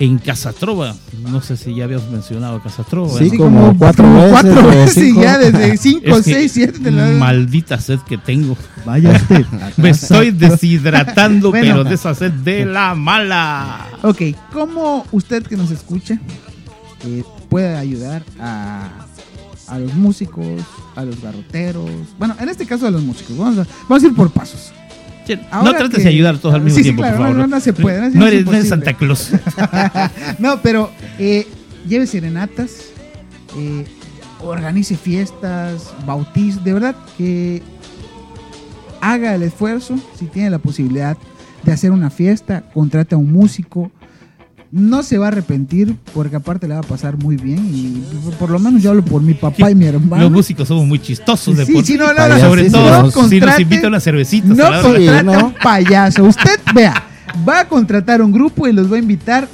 en Casatrova. No sé si ya habías mencionado Casatrova. Sí, como cuatro veces cuatro veces cinco. ya desde 5, Es que 6, 7 Maldita sed que tengo. Vaya usted. Me estoy deshidratando, Bueno. pero de esa sed de la mala. Ok, ¿cómo usted que nos escucha eh, puede ayudar a, a los músicos, a los garroteros? Bueno, en este caso a los músicos. Vamos a, vamos a ir por pasos. No trates que- de ayudar a todos al mismo Sí, sí, tiempo, claro, por no, favor. no, no se puede, no, es No eres. Santa Claus. no, pero eh, lleve serenatas, eh, organice fiestas, bautiz, de verdad que haga el esfuerzo, si tiene la posibilidad de hacer una fiesta, contrate a un músico. No se va a arrepentir porque aparte le va a pasar muy bien y por lo menos yo hablo por mi papá y mi hermano. Los músicos somos muy chistosos de Sí, por sí, sí. no, no, no, Sobre sí, todo no, si nos contrate- invita a unas cervecitas. No a la ¿no? un payaso. Usted, vea, va a contratar un grupo y los va a invitar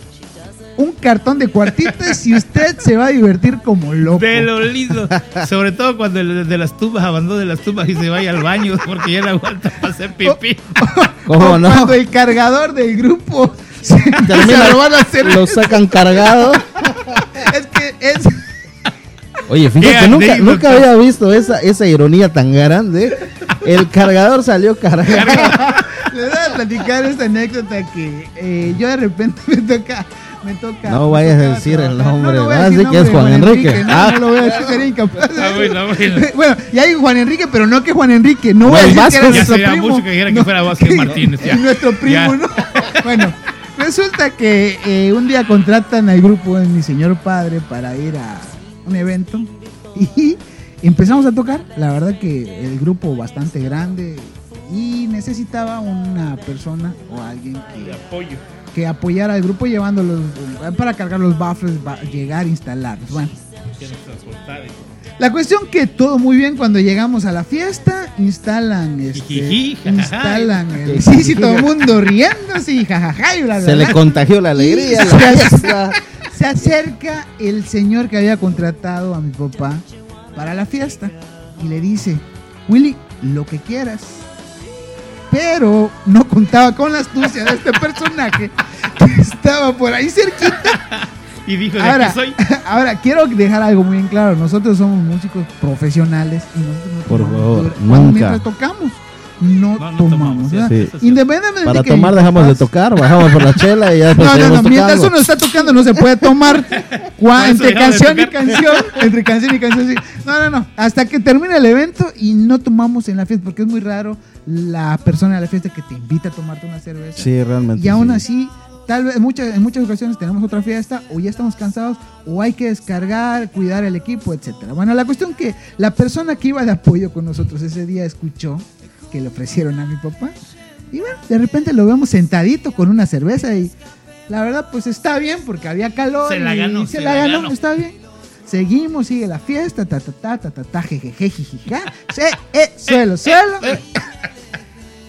un cartón de cuartitas y usted se va a divertir como loco. De lo lindo. Sobre todo cuando el de las tumbas abandone las tumbas y se vaya al baño porque ya no aguanta para hacer pipí. ¿Cómo O no? Cuando el cargador del grupo Termina- se lo van a hacer. Lo sacan cargado. Es que es. Oye, fíjate, nunca, había visto esa, esa ironía tan grande. El cargador salió cargado. Les voy a platicar esta anécdota que eh, yo de repente me toca. Me toca No me vayas a decir el nombre, No, que es Juan Enrique. No, Ah. no lo voy a decir, sería incapaz. Ah, bueno, bueno. Bueno, ya hay Juan Enrique, pero no que Juan Enrique. No voy a decir que era Vasco. Ya nuestro sería primo. mucho que dijera que fuera Vázquez Martínez, ya. Nuestro primo, Ya. ¿no? Bueno, resulta que eh, un día contratan al grupo de mi señor padre para ir a un evento y empezamos a tocar. La verdad que el grupo bastante grande y necesitaba una persona o alguien que apoyo. que apoyara al grupo llevándolos eh, para cargar los baffles, llegar, instalarlos. Bueno, la cuestión que todo muy bien cuando llegamos a la fiesta, instalan este, instalan el, sí, sí, todo el mundo riéndose y jajaja y bla, bla, Se le bla. contagió la alegría. La se-. Se acerca el señor que había contratado a mi papá para la fiesta y le dice, Willy, lo que quieras. Pero no contaba con la astucia de este personaje que estaba por ahí cerquita. Y dijo, de Ahora, aquí soy. ahora, quiero dejar algo muy en claro. Nosotros somos músicos profesionales y nosotros no Por favor, nunca. mientras tocamos. no, No, no tomamos. tomamos, sí. Independientemente Para de que tomar dejamos de tocar, bajamos por la chela y ya después No, no, no, mientras tocando. uno está tocando no se puede tomar. Entre canción y canción, entre canción y canción, sí. No, no, no. Hasta que termine el evento y no tomamos en la fiesta, porque es muy raro la persona de la fiesta que te invita a tomarte una cerveza. Sí, realmente. Y aún sí. así, tal vez en muchas, en muchas ocasiones tenemos otra fiesta, o ya estamos cansados, o hay que descargar, cuidar el equipo, etcétera. Bueno, la cuestión que la persona que iba de apoyo con nosotros ese día escuchó que le ofrecieron a mi papá. Y bueno, de repente lo vemos sentadito con una cerveza y la verdad pues está bien porque había calor. Se la y ganó, Se, se la la ganó, ganó. está bien. Seguimos, sigue la fiesta, ta ta ta ta ta ta jejeje. Se, eh, suelo, suelo.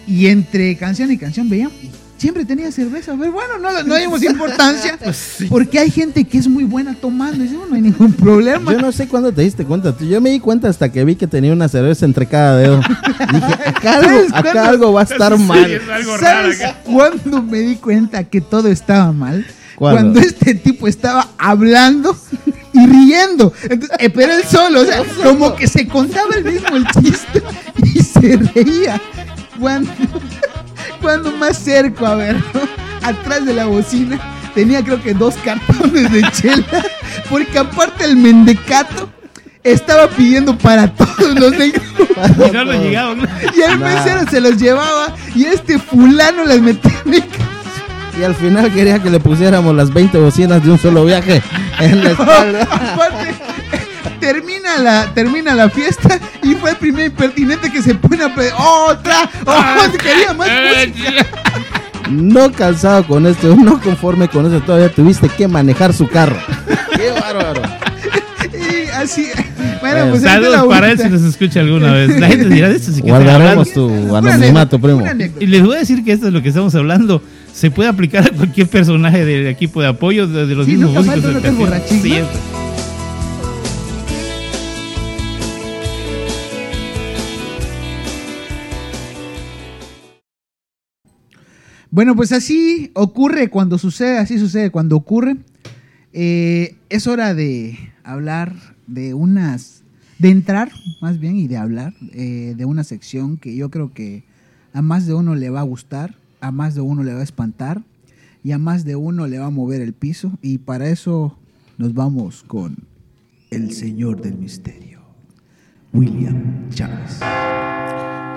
Y entre canción y canción veíamos, y siempre tenía cerveza. Pero bueno, no, no dimos importancia, porque hay gente que es muy buena tomando. Y dice, no hay ningún problema. Yo no sé cuándo te diste cuenta. Yo me di cuenta hasta que vi que tenía una cerveza entre cada dedo. Dije, acá algo, ¿Sabes acá algo va a estar Sí, mal. es algo raro ¿Sabes acá. cuándo me di cuenta que todo estaba mal? ¿Cuándo? Cuando este tipo estaba hablando y riendo. Entonces, eh, pero él solo, o sea, como que se contaba el mismo el chiste y se reía. Cuando, cuando más cerco a verlo, atrás de la bocina, tenía creo que dos cartones de chela, porque aparte el mendecato estaba pidiendo para todos los grupo. Y no lo llegaban. Y el Nah. mesero se los llevaba y este fulano les metía en el Y al final quería que le pusiéramos las 20 bocinas de un solo viaje en la espalda. Aparte, termina la, termina la fiesta y fue el primer impertinente que se pone a pedir otra, oh, quería más música. No cansado con esto, no conforme con eso, todavía tuviste que manejar su carro. ¡Qué bárbaro! Y así, bueno, Bueno, pues Saludos para él si nos escucha alguna vez. La gente dirá de esto sí que Guardaremos tu anonimato, primo. Y les voy a decir que esto es lo que estamos hablando. Se puede aplicar a cualquier personaje del equipo de apoyo de, de los Sí, mismos músicos. falta borrachín, ¿no? Siempre. Bueno, pues así ocurre cuando sucede, así sucede cuando ocurre. Eh, es hora de hablar de unas, de entrar más bien y de hablar eh, de una sección que yo creo que a más de uno le va a gustar, a más de uno le va a espantar y a más de uno le va a mover el piso. Y para eso nos vamos con el Señor del Misterio, William Chávez.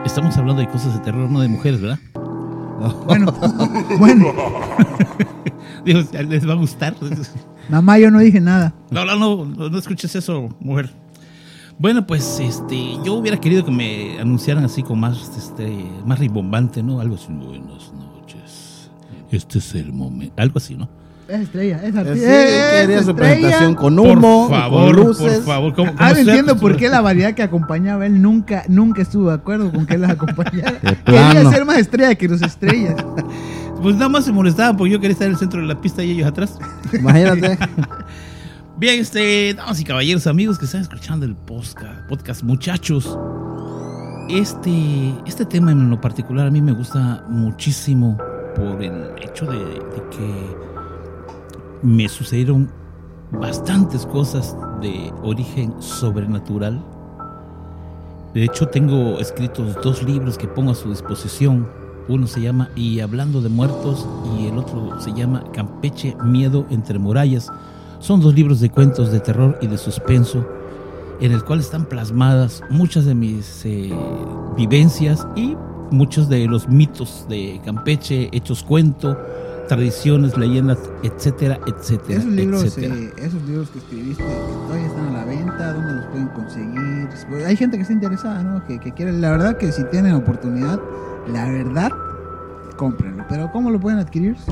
Estamos hablando de cosas de terror, no de mujeres, ¿verdad? Bueno, bueno, Digo, les va a gustar. mamá, yo no dije nada. No, no, no, no, no escuches eso, mujer. Bueno, pues este, yo hubiera querido que me anunciaran así con más, este, más ribombante, ¿no? Algo así, buenas noches. Este es el momento. Algo así, ¿no? Es estrella, es Sí, artista. quería es su estrella. presentación con por humo, favor, con luces. por favor. ¿cómo- cómo Ahora entiendo por qué la variedad que acompañaba él nunca, nunca estuvo de acuerdo con que él las acompañara. Quería ser más estrella que los estrellas. Pues nada más se molestaban porque yo quería estar en el centro de la pista y ellos atrás. Imagínate. Bien, este, damas y caballeros, amigos que están escuchando el podcast, podcast muchachos. Este, este tema en lo particular a mí me gusta muchísimo por el hecho de, de que me sucedieron bastantes cosas de origen sobrenatural. De hecho, tengo escritos dos libros que pongo a su disposición. Uno se llama Y hablando de muertos y el otro se llama Campeche, Miedo entre murallas. Son dos libros de cuentos de terror y de suspenso en el cual están plasmadas muchas de mis eh, vivencias y muchos de los mitos de Campeche, hechos cuento, tradiciones, leyendas, etcétera, etcétera, Esos libros, etcétera. eh, esos libros que escribiste que todavía están a la venta, ¿dónde los pueden conseguir? Pues, Hay gente que está interesada, ¿no? Que, que quiere, la verdad que si tienen oportunidad, la verdad, cómprenlo. Pero ¿cómo lo pueden adquirir? Sí.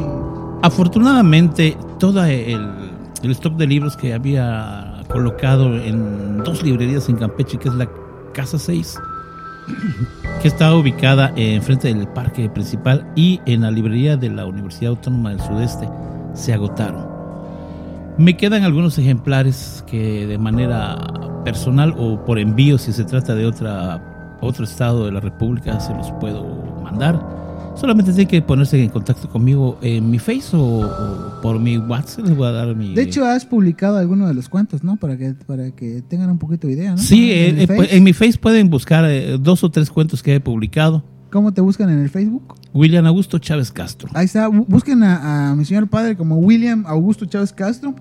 Afortunadamente, todo el, el stock de libros que había colocado en dos librerías en Campeche, que es la Casa 6, que está ubicada enfrente del parque principal, y en la librería de la Universidad Autónoma del Sudeste, se agotaron. Me quedan algunos ejemplares que de manera personal o por envío, si se trata de otra, otro estado de la República, se los puedo mandar. Solamente tienen que ponerse en contacto conmigo en mi Face o, o por mi WhatsApp. Les voy a dar mi. De hecho, has publicado algunos de los cuentos, ¿no? Para que, para que tengan un poquito de idea, ¿no? sí, En eh, eh, pues, en mi Face pueden buscar eh, dos o tres cuentos que he publicado. ¿Cómo te buscan en el Facebook? William Augusto Chávez Castro. Ahí está, bu- busquen a, a mi señor padre como William Augusto Chávez Castro.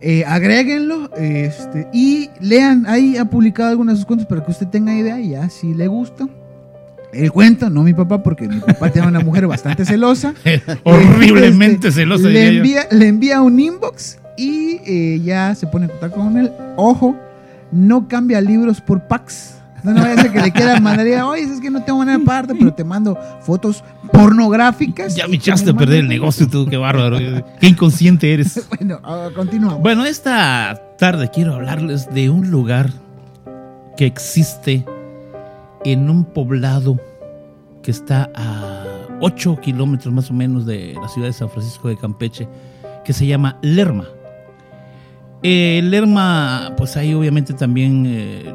Eh, agréguenlo este, y lean. Ahí ha publicado algunos de sus cuentos para que usted tenga idea y ya si le gusta. El cuento, no mi papá, porque mi papá tiene una mujer bastante celosa. Horriblemente Este, celosa, Le yo. envía, le envía un inbox y eh, ya se pone en contacto con él. Ojo, no cambia libros por packs. No, no vaya a ser que le quiera mandar, y diga, oye, es que no tengo manera aparte, pero te mando fotos pornográficas. Ya me echaste a perder el negocio, tú, qué bárbaro. Qué inconsciente eres. Bueno, ah, continuamos. Bueno, esta tarde quiero hablarles de un lugar que existe en un poblado que está a 8 kilómetros más o menos de la ciudad de San Francisco de Campeche, que se llama Lerma. Eh, Lerma, pues ahí obviamente también eh,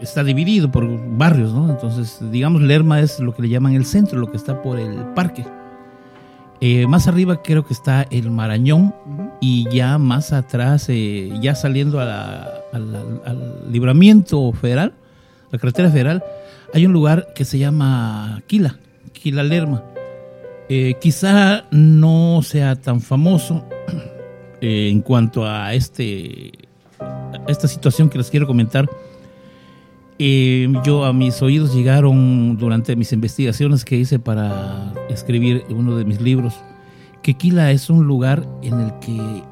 está dividido por barrios, ¿no? Entonces, digamos, Lerma es lo que le llaman el centro, lo que está por el parque. Eh, más arriba creo que está el Marañón, y ya más atrás, eh, ya saliendo a la- a la- al libramiento federal, la carretera federal, hay un lugar que se llama Quila, Quila Lerma. Eh, quizá no sea tan famoso eh, en cuanto a este esta situación que les quiero comentar. Eh, yo a mis oídos llegaron durante mis investigaciones que hice para escribir uno de mis libros que Quila es un lugar en el que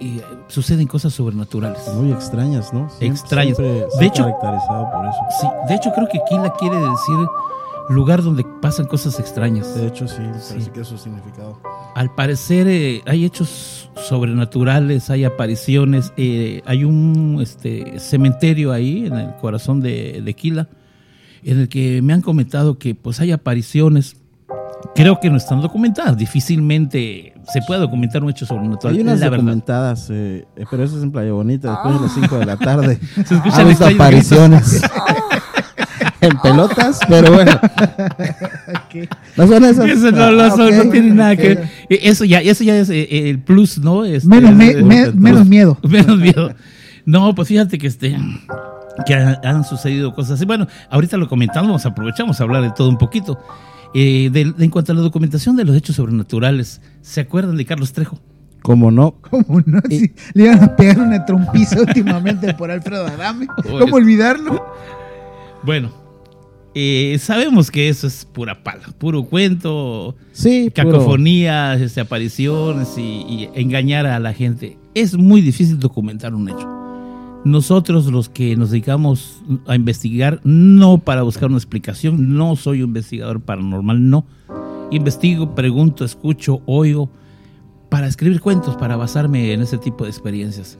eh, suceden cosas sobrenaturales. Muy extrañas, ¿no? Siempre- Extrañas. siempre De hecho- caracterizado por eso. Sí, de hecho creo que Quila quiere decir lugar donde pasan cosas extrañas. De hecho, sí, parece que es su significado. Al parecer eh, hay hechos sobrenaturales, hay apariciones, eh, hay un este, cementerio ahí en el corazón de, de Quila, en el que me han comentado que pues hay apariciones. Creo que no están documentadas. Difícilmente se puede documentar un hecho sobrenatural. Hay unas la documentadas, eh, eh, pero eso es en Playa Bonita, después de las 5 de la tarde. Se escuchan apariciones en pelotas, pero bueno. No son esas. Eso no, no, Ah, no, no ok, tiene nada ok. que ver. Eso ya, eso ya es eh, el plus, ¿no? Este, Menos, me- me- menos miedo. Menos miedo. No, pues fíjate que este que han, han sucedido cosas así. Bueno, ahorita lo comentamos, aprovechamos a hablar de todo un poquito. Eh, de- de- en cuanto a la documentación de los hechos sobrenaturales, ¿se acuerdan de Carlos Trejo? Como no. ¿Cómo no? Si le iban a pegar una trompiza últimamente por Alfredo Adame. ¿Cómo olvidarlo? Bueno, eh, sabemos que eso es pura pala, puro cuento, Sí, puro- cacofonías, este, apariciones y, y engañar a la gente. Es muy difícil documentar un hecho. Nosotros los que nos dedicamos a investigar, no para buscar una explicación, no soy un investigador paranormal, no. Investigo, pregunto, escucho, oigo, para escribir cuentos, para basarme en ese tipo de experiencias.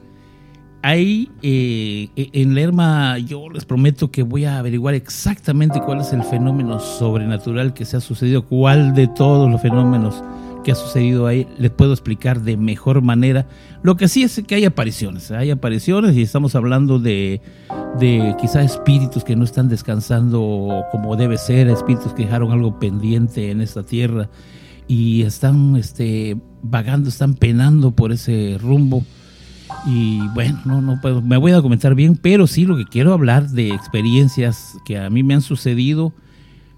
Ahí eh, en Lerma yo les prometo que voy a averiguar exactamente cuál es el fenómeno sobrenatural que se ha sucedido, cuál de todos los fenómenos que ha sucedido ahí les puedo explicar de mejor manera. Lo que sí es que hay apariciones, hay apariciones y estamos hablando de, de quizá espíritus que no están descansando como debe ser, espíritus que dejaron algo pendiente en esta tierra y están este, vagando, están penando por ese rumbo. Y bueno, no, no puedo, me voy a documentar bien, pero sí lo que quiero hablar de experiencias que a mí me han sucedido,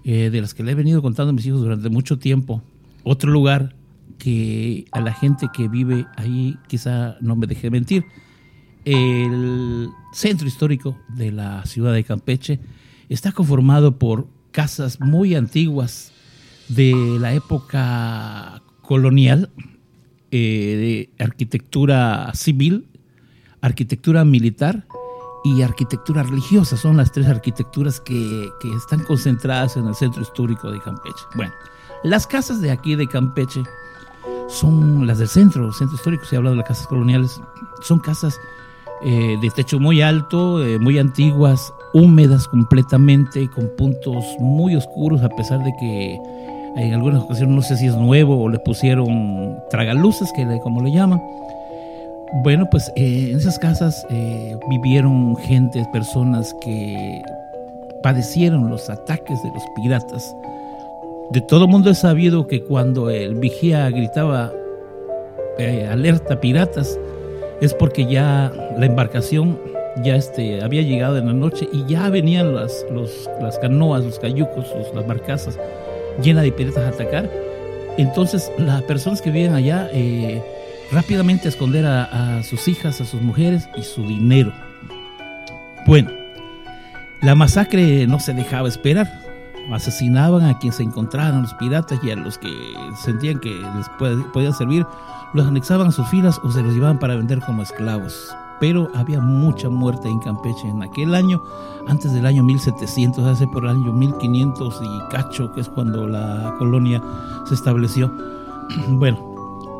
eh, de las que le he venido contando a mis hijos durante mucho tiempo. Otro lugar que a la gente que vive ahí quizá no me deje mentir. El centro histórico de la ciudad de Campeche está conformado por casas muy antiguas de la época colonial, eh, de arquitectura civil, arquitectura militar y arquitectura religiosa. Son las tres arquitecturas que, que están concentradas en el centro histórico de Campeche. Bueno, las casas de aquí de Campeche son las del centro, el centro histórico, se habla de las casas coloniales, son casas eh, de techo muy alto, eh, muy antiguas, húmedas completamente, con puntos muy oscuros, a pesar de que en algunas ocasiones no sé si es nuevo o le pusieron tragaluces, que como le llaman. Bueno, pues eh, en esas casas vivieron gente, personas que padecieron los ataques de los piratas. De todo mundo es sabido que cuando el vigía gritaba eh, alerta piratas, es porque ya la embarcación ya este, había llegado en la noche y ya venían las, los, las canoas, los cayucos, las barcazas llenas de piratas a atacar. Entonces las personas que vivían allá eh, rápidamente a esconder a, a sus hijas, a sus mujeres y su dinero. Bueno, la masacre no se dejaba esperar. Asesinaban a quien se encontraran los piratas y a los que sentían que les podían servir, los anexaban a sus filas o se los llevaban para vender como esclavos. Pero había mucha muerte en Campeche en aquel año, antes del año 1700, hace por el año 1500 y cacho, que es cuando la colonia se estableció. Bueno,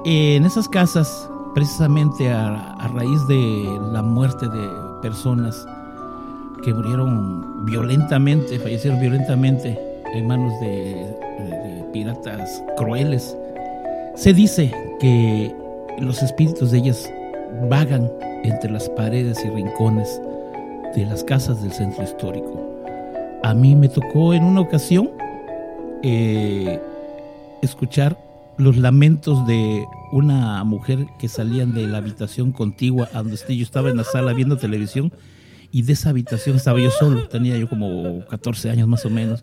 en esas casas, precisamente a, a raíz de la muerte de personas que murieron violentamente, fallecieron violentamente en manos de, piratas crueles, se dice que los espíritus de ellas vagan entre las paredes y rincones de las casas del centro histórico. A mí me tocó en una ocasión eh, escuchar los lamentos de una mujer que salían de la habitación contigua a donde yo estaba en la sala viendo televisión y de esa habitación estaba yo solo, tenía yo como 14 años más o menos,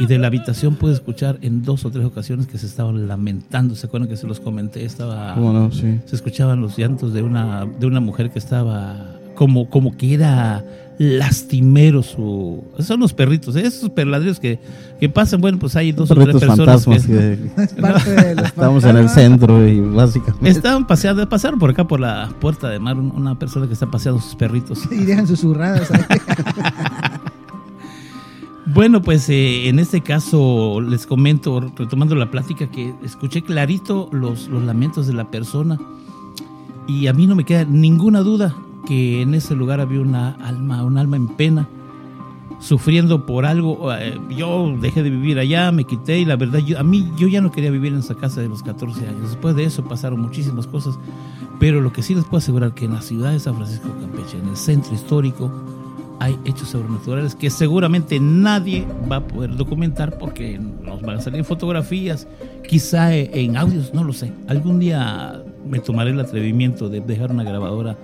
y de la habitación pude escuchar en dos o tres ocasiones que se estaban lamentando, ¿se acuerdan que se los comenté? Estaba ¿Cómo no? Sí. se escuchaban los llantos de una, de una mujer que estaba como, como que era lastimero su... Son los perritos, ¿eh? esos perladrillos que, que pasan, bueno, pues hay dos o tres personas fantasmas que que Es parte de los estamos en el centro y básicamente... estaban paseando, pasaron por acá por la puerta de mar un- una persona que está paseando sus perritos. Y dejan susurradas ahí. Bueno, pues eh, en este caso les comento, retomando la plática, que escuché clarito los, los lamentos de la persona y a mí no me queda ninguna duda que en ese lugar había una alma, un alma en pena, sufriendo por algo. Eh, yo dejé de vivir allá, me quité y la verdad, yo, a mí yo ya no quería vivir en esa casa de los 14 años. Después de eso pasaron muchísimas cosas, pero lo que sí les puedo asegurar que en la ciudad de San Francisco Campeche, en el centro histórico, hay hechos sobrenaturales que seguramente nadie va a poder documentar porque nos van a salir fotografías, quizá en audios, no lo sé. Algún día me tomaré el atrevimiento de dejar una grabadora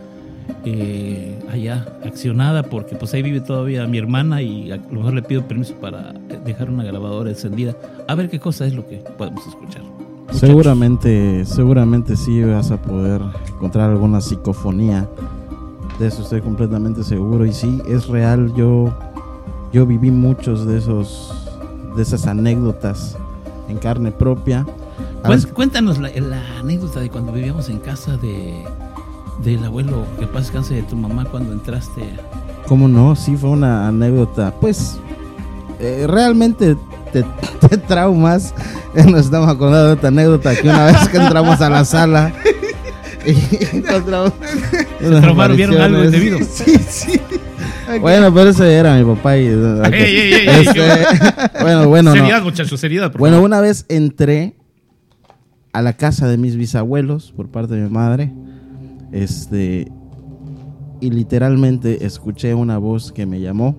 eh, allá accionada porque pues ahí vive todavía mi hermana y a lo mejor le pido permiso para dejar una grabadora encendida a ver qué cosa es lo que podemos escuchar. Muchachos. Seguramente, seguramente sí vas a poder encontrar alguna psicofonía. De eso estoy completamente seguro. Y sí, es real. Yo, yo viví muchos de esos, de esas anécdotas en carne propia. Cuéntanos la, la anécdota de cuando vivíamos en casa de del abuelo, que paz descanse de tu mamá cuando entraste. ¿Cómo no? Sí, fue una anécdota. Pues eh, realmente te, te traumas. Nos estamos acordando de otra anécdota que una vez que entramos a la sala y encontramos. traumaron, vieron algo indebido. Sí, sí. Bueno, pero ese era mi papá. Y, Ey, ey, ey, ey, Este, bueno, bueno, no. seriedad, muchachos, seriedad. por Bueno, favor. una vez entré a la casa de mis bisabuelos por parte de mi madre. Este. Y literalmente escuché una voz que me llamó.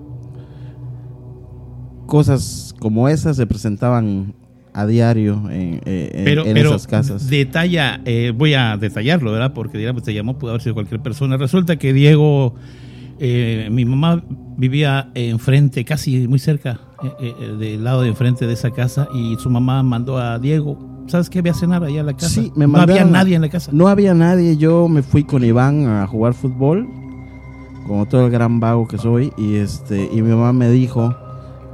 Cosas como esas se presentaban a diario en, eh, en- pero, en pero esas casas. detalla, eh, voy a detallarlo, ¿verdad? Porque digamos, te llamó, pudo haber sido cualquier persona. Resulta que Diego, eh, mi mamá vivía enfrente, casi muy cerca, eh, del lado de enfrente de esa casa, y su mamá mandó a Diego, ¿sabes qué? Voy a cenar allá a la casa. Sí, me no había mandaron- nadie en la casa. No había nadie. Yo me fui con Iván a jugar fútbol. Como todo el gran vago que soy. Y este. Y mi mamá me dijo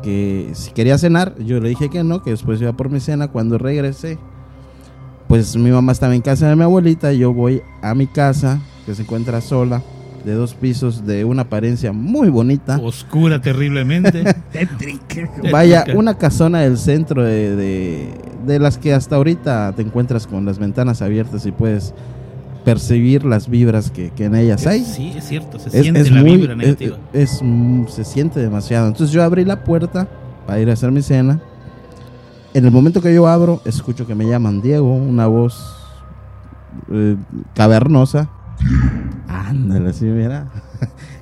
que si quería cenar. Yo le dije que no, que después iba por mi cena. Cuando regresé. Pues mi mamá estaba en casa de mi abuelita. Yo voy a mi casa. Que se encuentra sola. De dos pisos. De una apariencia muy bonita. Oscura terriblemente. Vaya, una casona del centro de, de, de las que hasta ahorita te encuentras con las ventanas abiertas y puedes percibir las vibras que, que en ellas hay. Sí, es cierto, se Es, siente es la muy, vibra es- negativa. es- mm, se siente demasiado. Entonces yo abrí la puerta para ir a hacer mi cena. En el momento que yo abro, escucho que me llaman Diego, una voz eh, cavernosa. Ándale, así, mira.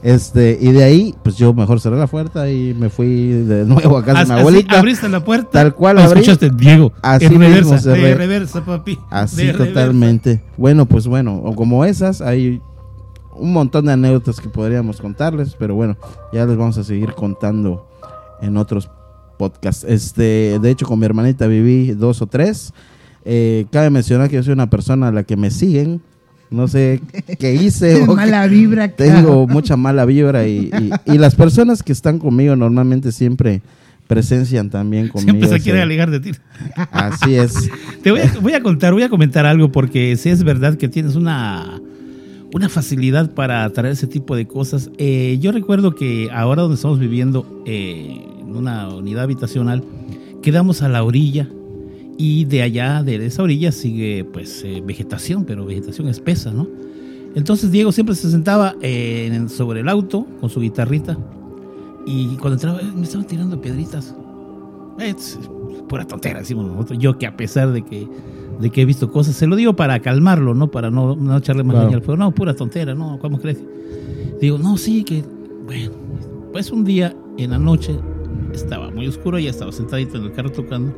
Este, y de ahí, pues yo mejor cerré la puerta y me fui de nuevo a casa de mi abuelita. abriste la puerta. Tal cual abrí. escuchaste, Diego. Así en mismo reversa, cerré. de reversa, papi. Así de reversa. totalmente. Bueno, pues bueno, o como esas, hay un montón de anécdotas que podríamos contarles, pero bueno, ya les vamos a seguir contando en otros podcasts. Este, de hecho, con mi hermanita viví dos o tres. Eh, cabe mencionar que yo soy una persona a la que me siguen. No sé qué hice. o mala vibra. Tengo mucha mala vibra y, y- y las personas que están conmigo normalmente siempre presencian también conmigo. Siempre se ese- quiere alegar de ti. Así es. Te voy a, voy a contar, voy a comentar algo porque sí es verdad que tienes una, una facilidad para traer ese tipo de cosas. Eh, yo recuerdo que ahora donde estamos viviendo, eh, en una unidad habitacional, quedamos a la orilla y de allá, de esa orilla, sigue pues eh, vegetación, pero vegetación espesa, ¿no? Entonces Diego siempre se sentaba eh, sobre el auto con su guitarrita y cuando entraba eh, me estaban tirando piedritas. Es pura tontera, decimos nosotros. Yo que a pesar de que, de que he visto cosas, se lo digo para calmarlo, ¿no? Para no, no echarle más Claro. leña al fuego. No, pura tontera, ¿no? ¿Cómo crees? Digo, no, sí, que... Bueno, pues un día en la noche estaba muy oscuro, ya estaba sentadito en el carro tocando.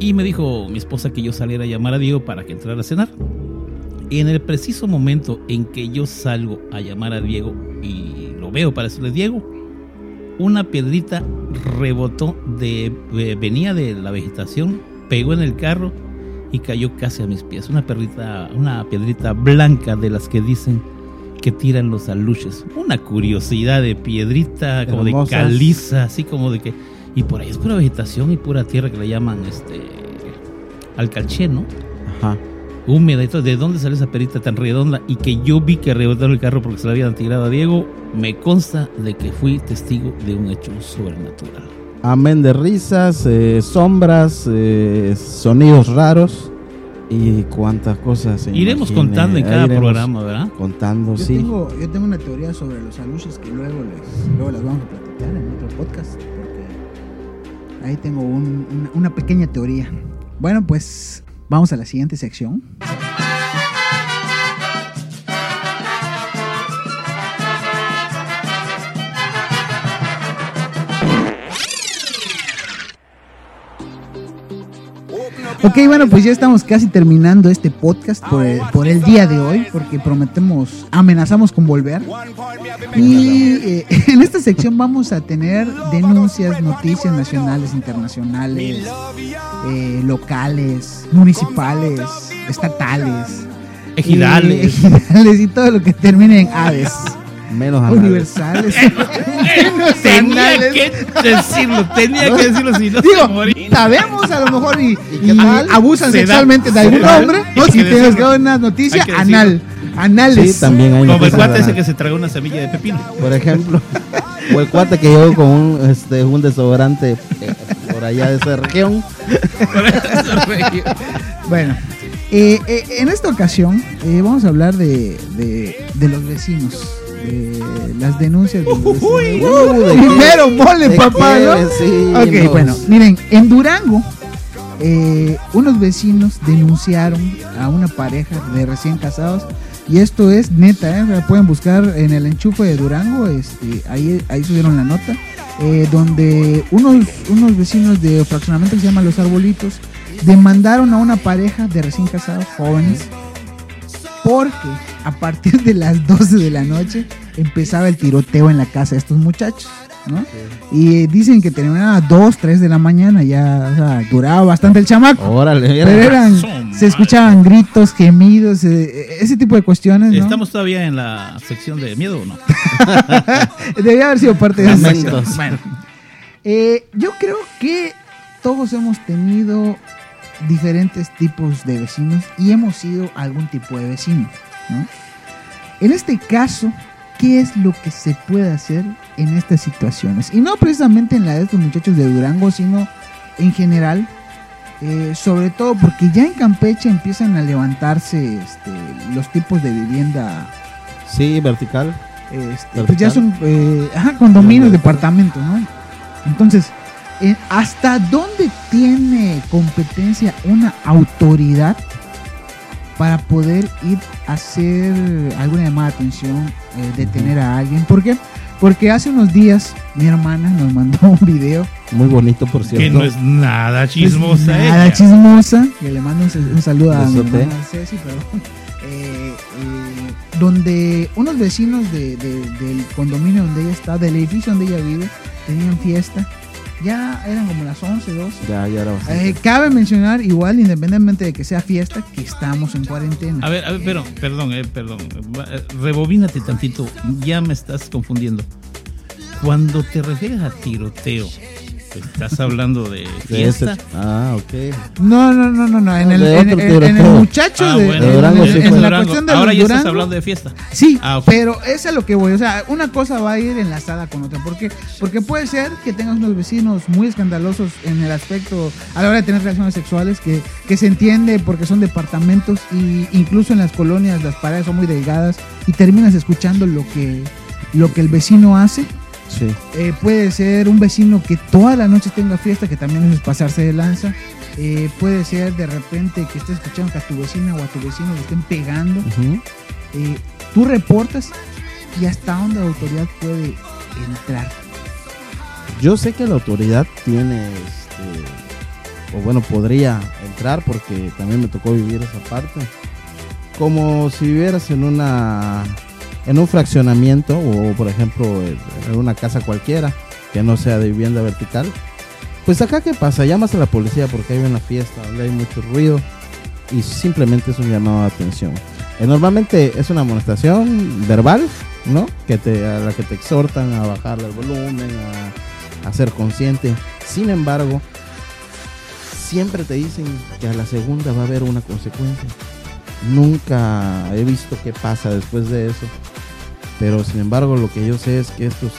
Y me dijo mi esposa que yo saliera a llamar a Diego para que entrara a cenar. Y en el preciso momento en que yo salgo a llamar a Diego y lo veo para decirle, Diego, una piedrita rebotó de, eh, venía de la vegetación, pegó en el carro y cayó casi a mis pies. Una piedrita, una piedrita blanca de las que dicen que tiran los aluches. Una curiosidad de piedrita, como Hermosas. de caliza, así como de que. Y por ahí es pura vegetación y pura tierra que le llaman este alcalché, ¿no? Ajá. húmeda y todo. ¿De dónde sale esa perita tan redonda? Y que yo vi que rebotaron el carro porque se la habían tirado a Diego. Me consta de que fui testigo de un hecho sobrenatural. Amén de risas, eh, sombras, eh, sonidos raros y cuántas cosas. se Iremos imagine. contando en cada Iremos programa, ¿verdad? Contando, Yo, sí. tengo, yo tengo una teoría sobre los aluches que luego, les, luego las vamos a platicar en otro podcast. Ahí tengo un- una, una pequeña teoría. Bueno, pues vamos a la siguiente sección. Ok, bueno, pues ya estamos casi terminando este podcast por el, por el día de hoy, porque prometemos, amenazamos con volver. Y eh, en esta sección vamos a tener denuncias, noticias nacionales, internacionales, eh, locales, municipales, estatales, Ejidales. eh, ejidales y todo lo que termine en aves, Menos anales. universales. menos tenía anales. que decirlo, tenía que decirlo si no se Digo, moría. sabemos a lo mejor y, y tal? abusan Se da- sexualmente de algún hombre. No, si que tienes que decirlo. dar una noticia, anal. Anales. Sí, también hay Como el cuate ese que se tragó una semilla de pepino. Por ejemplo, o el cuate que llegó con un, este, un desodorante eh, por allá de esa región. Bueno, eh, eh, en esta ocasión eh, vamos a hablar de, de, de los vecinos. Las denuncias de los. Uh, ¿de qué? Primero mole, ¿De papá, ¿no? Ok, bueno, miren, en Durango, eh, unos vecinos denunciaron a una pareja de recién casados. Y esto es neta, ¿eh? Pueden buscar en el enchufe de Durango, este, ahí, ahí subieron la nota, eh, donde unos, unos vecinos de fraccionamiento que se llama Los Arbolitos demandaron a una pareja de recién casados jóvenes porque a partir de las 12 de la noche empezaba el tiroteo en la casa de estos muchachos, ¿no? Y dicen que terminaba a 2, 3 de la mañana, ya o sea, duraba bastante el chamaco. Órale. Pero eran, se madre. escuchaban gritos, gemidos, eh, ese tipo de cuestiones, ¿no? ¿Estamos todavía en la sección de miedo o no? Debería haber sido parte de esa sección. Bueno, eh, yo creo que todos hemos tenido diferentes tipos de vecinos y hemos sido algún tipo de vecino, ¿no? En este caso, ¿qué es lo que se puede hacer en estas situaciones? Y no precisamente en la de estos muchachos de Durango, sino en general, eh, sobre todo porque ya en Campeche empiezan a levantarse este, los tipos de vivienda Sí, vertical. este, pues ya son eh, ajá, condominios, departamentos, ¿no? Entonces, eh, ¿hasta dónde tiene competencia una autoridad para poder ir a hacer alguna llamada de atención, eh, detener a alguien? ¿Por qué? Porque hace unos días mi hermana nos mandó un video Muy bonito, por cierto. Que no es nada pues, chismosa. nada ella. chismosa, que le mando un, un saludo a mi hermana Ceci, perdón. eh, eh, donde unos vecinos de- de- del condominio donde ella está, del edificio donde ella vive, tenían fiesta. Ya eran como las 11, 12. Ya, ya era bastante. Eh, cabe mencionar, igual, independientemente de que sea fiesta, que estamos en cuarentena. A ver, a ver, pero, perdón, eh, perdón. Eh, Rebobínate tantito. Ya me estás confundiendo. Cuando te refieres a tiroteo, estás hablando de fiesta. Ah, ok. No, no, no, no, no. En el, en, otro en- en el muchacho Ah, de, bueno, en- Durango en- sí en fue. la cuestión de Ahora ya estás hablando de fiesta. Sí, Ah, ok. pero es a lo que voy. O sea, una cosa va a ir enlazada con otra. ¿Por qué? Porque puede ser que tengas unos vecinos muy escandalosos en el aspecto a la hora de tener relaciones sexuales, que, que se entiende porque son departamentos y incluso en las colonias las paredes son muy delgadas y terminas escuchando lo que, lo que el vecino hace. Sí. Eh, puede ser un vecino que toda la noche tenga fiesta, que también es pasarse de lanza. Eh, puede ser de repente que estés escuchando que a tu vecina o a tu vecino le estén pegando. Eh, tú reportas y hasta dónde la autoridad puede entrar. Yo sé que la autoridad tiene, este, o bueno, podría entrar porque también me tocó vivir esa parte. Como si vivieras en una, en un fraccionamiento o por ejemplo en una casa cualquiera que no sea de vivienda vertical. Pues acá qué pasa, llamas a la policía porque hay una fiesta donde hay mucho ruido y simplemente es un llamado de atención. Eh, normalmente es una amonestación verbal, ¿no? Que te, a la que te exhortan a bajarle el volumen, a ser consciente. Sin embargo, siempre te dicen que a la segunda va a haber una consecuencia. Nunca he visto qué pasa después de eso. Pero sin embargo, lo que yo sé es que estos,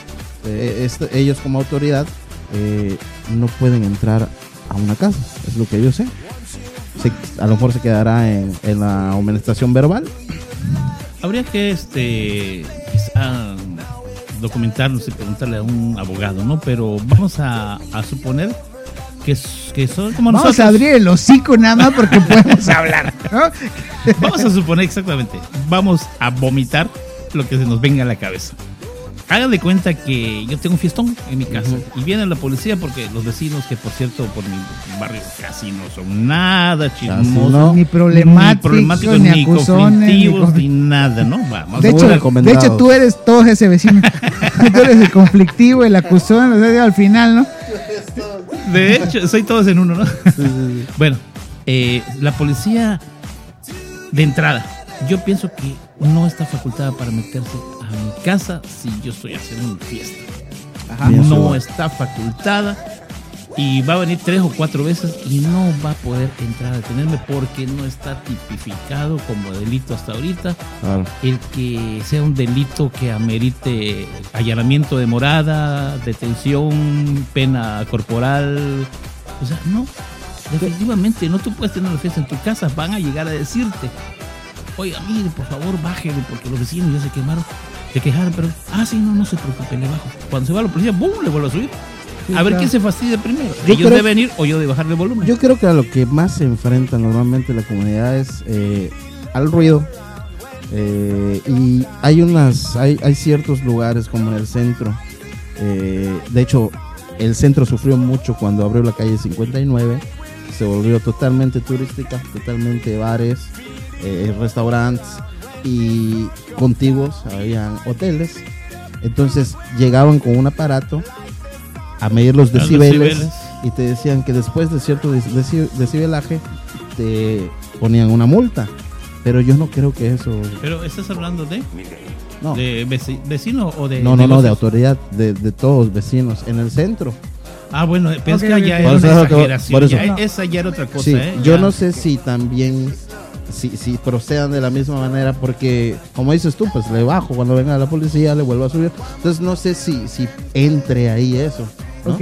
eh, ellos como autoridad eh, no pueden entrar a una casa. Es lo que yo sé. Se- a lo mejor se quedará en, en la amonestación verbal. Habría que este quizá documentarnos y preguntarle a un abogado, ¿no? Pero vamos a, a suponer que son como Vamos nosotros. a abrir el hocico nada más porque podemos hablar. ¿no? Vamos a suponer exactamente. Vamos a vomitar lo que se nos venga a la cabeza. Hagan de cuenta que yo tengo un fiestón en mi casa y viene la policía porque los vecinos, que por cierto por mi barrio casi no son nada chismosos, no. Ni problemáticos, ni problemáticos, ni, ni, acusones, ni conflictivos, con- ni nada, ¿no? Vamos. De hecho, de hecho, tú eres todo ese vecino. tú eres el conflictivo, el acusón, o sea, al final, ¿no? De hecho, soy todos en uno, ¿no? Bueno, eh, la policía de entrada, yo pienso que no está facultada para meterse a mi casa si yo estoy haciendo una fiesta. No está facultada y va a venir tres o cuatro veces y no va a poder entrar a detenerme porque no está tipificado como delito hasta ahorita Claro. el que sea un delito que amerite allanamiento de morada, detención, pena corporal. O sea, no. Definitivamente, no tú puedes tener una fiesta en tu casa, van a llegar a decirte, oiga, mire, por favor, bájele, porque los vecinos ya se quemaron, se quejaron, pero, ah, sí, no, no se preocupe, le bajo. Cuando se va la policía, ¡bum!, le vuelvo a subir. Sí, a ver quién se fastidia primero. Yo Ellos creo- de venir o yo de bajarle el volumen. Yo creo que a lo que más se enfrenta normalmente la comunidad es eh, al ruido. Eh, y hay unas, hay, hay ciertos lugares como en el centro. eh, de hecho, el centro sufrió mucho cuando abrió la calle 59. Se volvió totalmente turística, totalmente bares, eh, restaurantes y contiguos, habían hoteles. Entonces llegaban con un aparato a medir los decibeles decibeles. y te decían que después de cierto deci- deci- decibelaje te ponían una multa. Pero yo no creo que eso. Pero estás hablando de, No, de veci- vecino o de... no, no, no, de negocios? autoridad, de, de todos vecinos en el centro. Ah, bueno, pero Ok, es que ya ok. era Por una exageración. por eso. ya- No. esa ya era otra cosa, Sí, ¿eh? yo Ya. no sé si también, si, si procedan de la misma manera, porque como dices tú, pues le bajo cuando venga la policía, le vuelvo a subir. Entonces no sé si, si entre ahí eso. ¿no? Ok.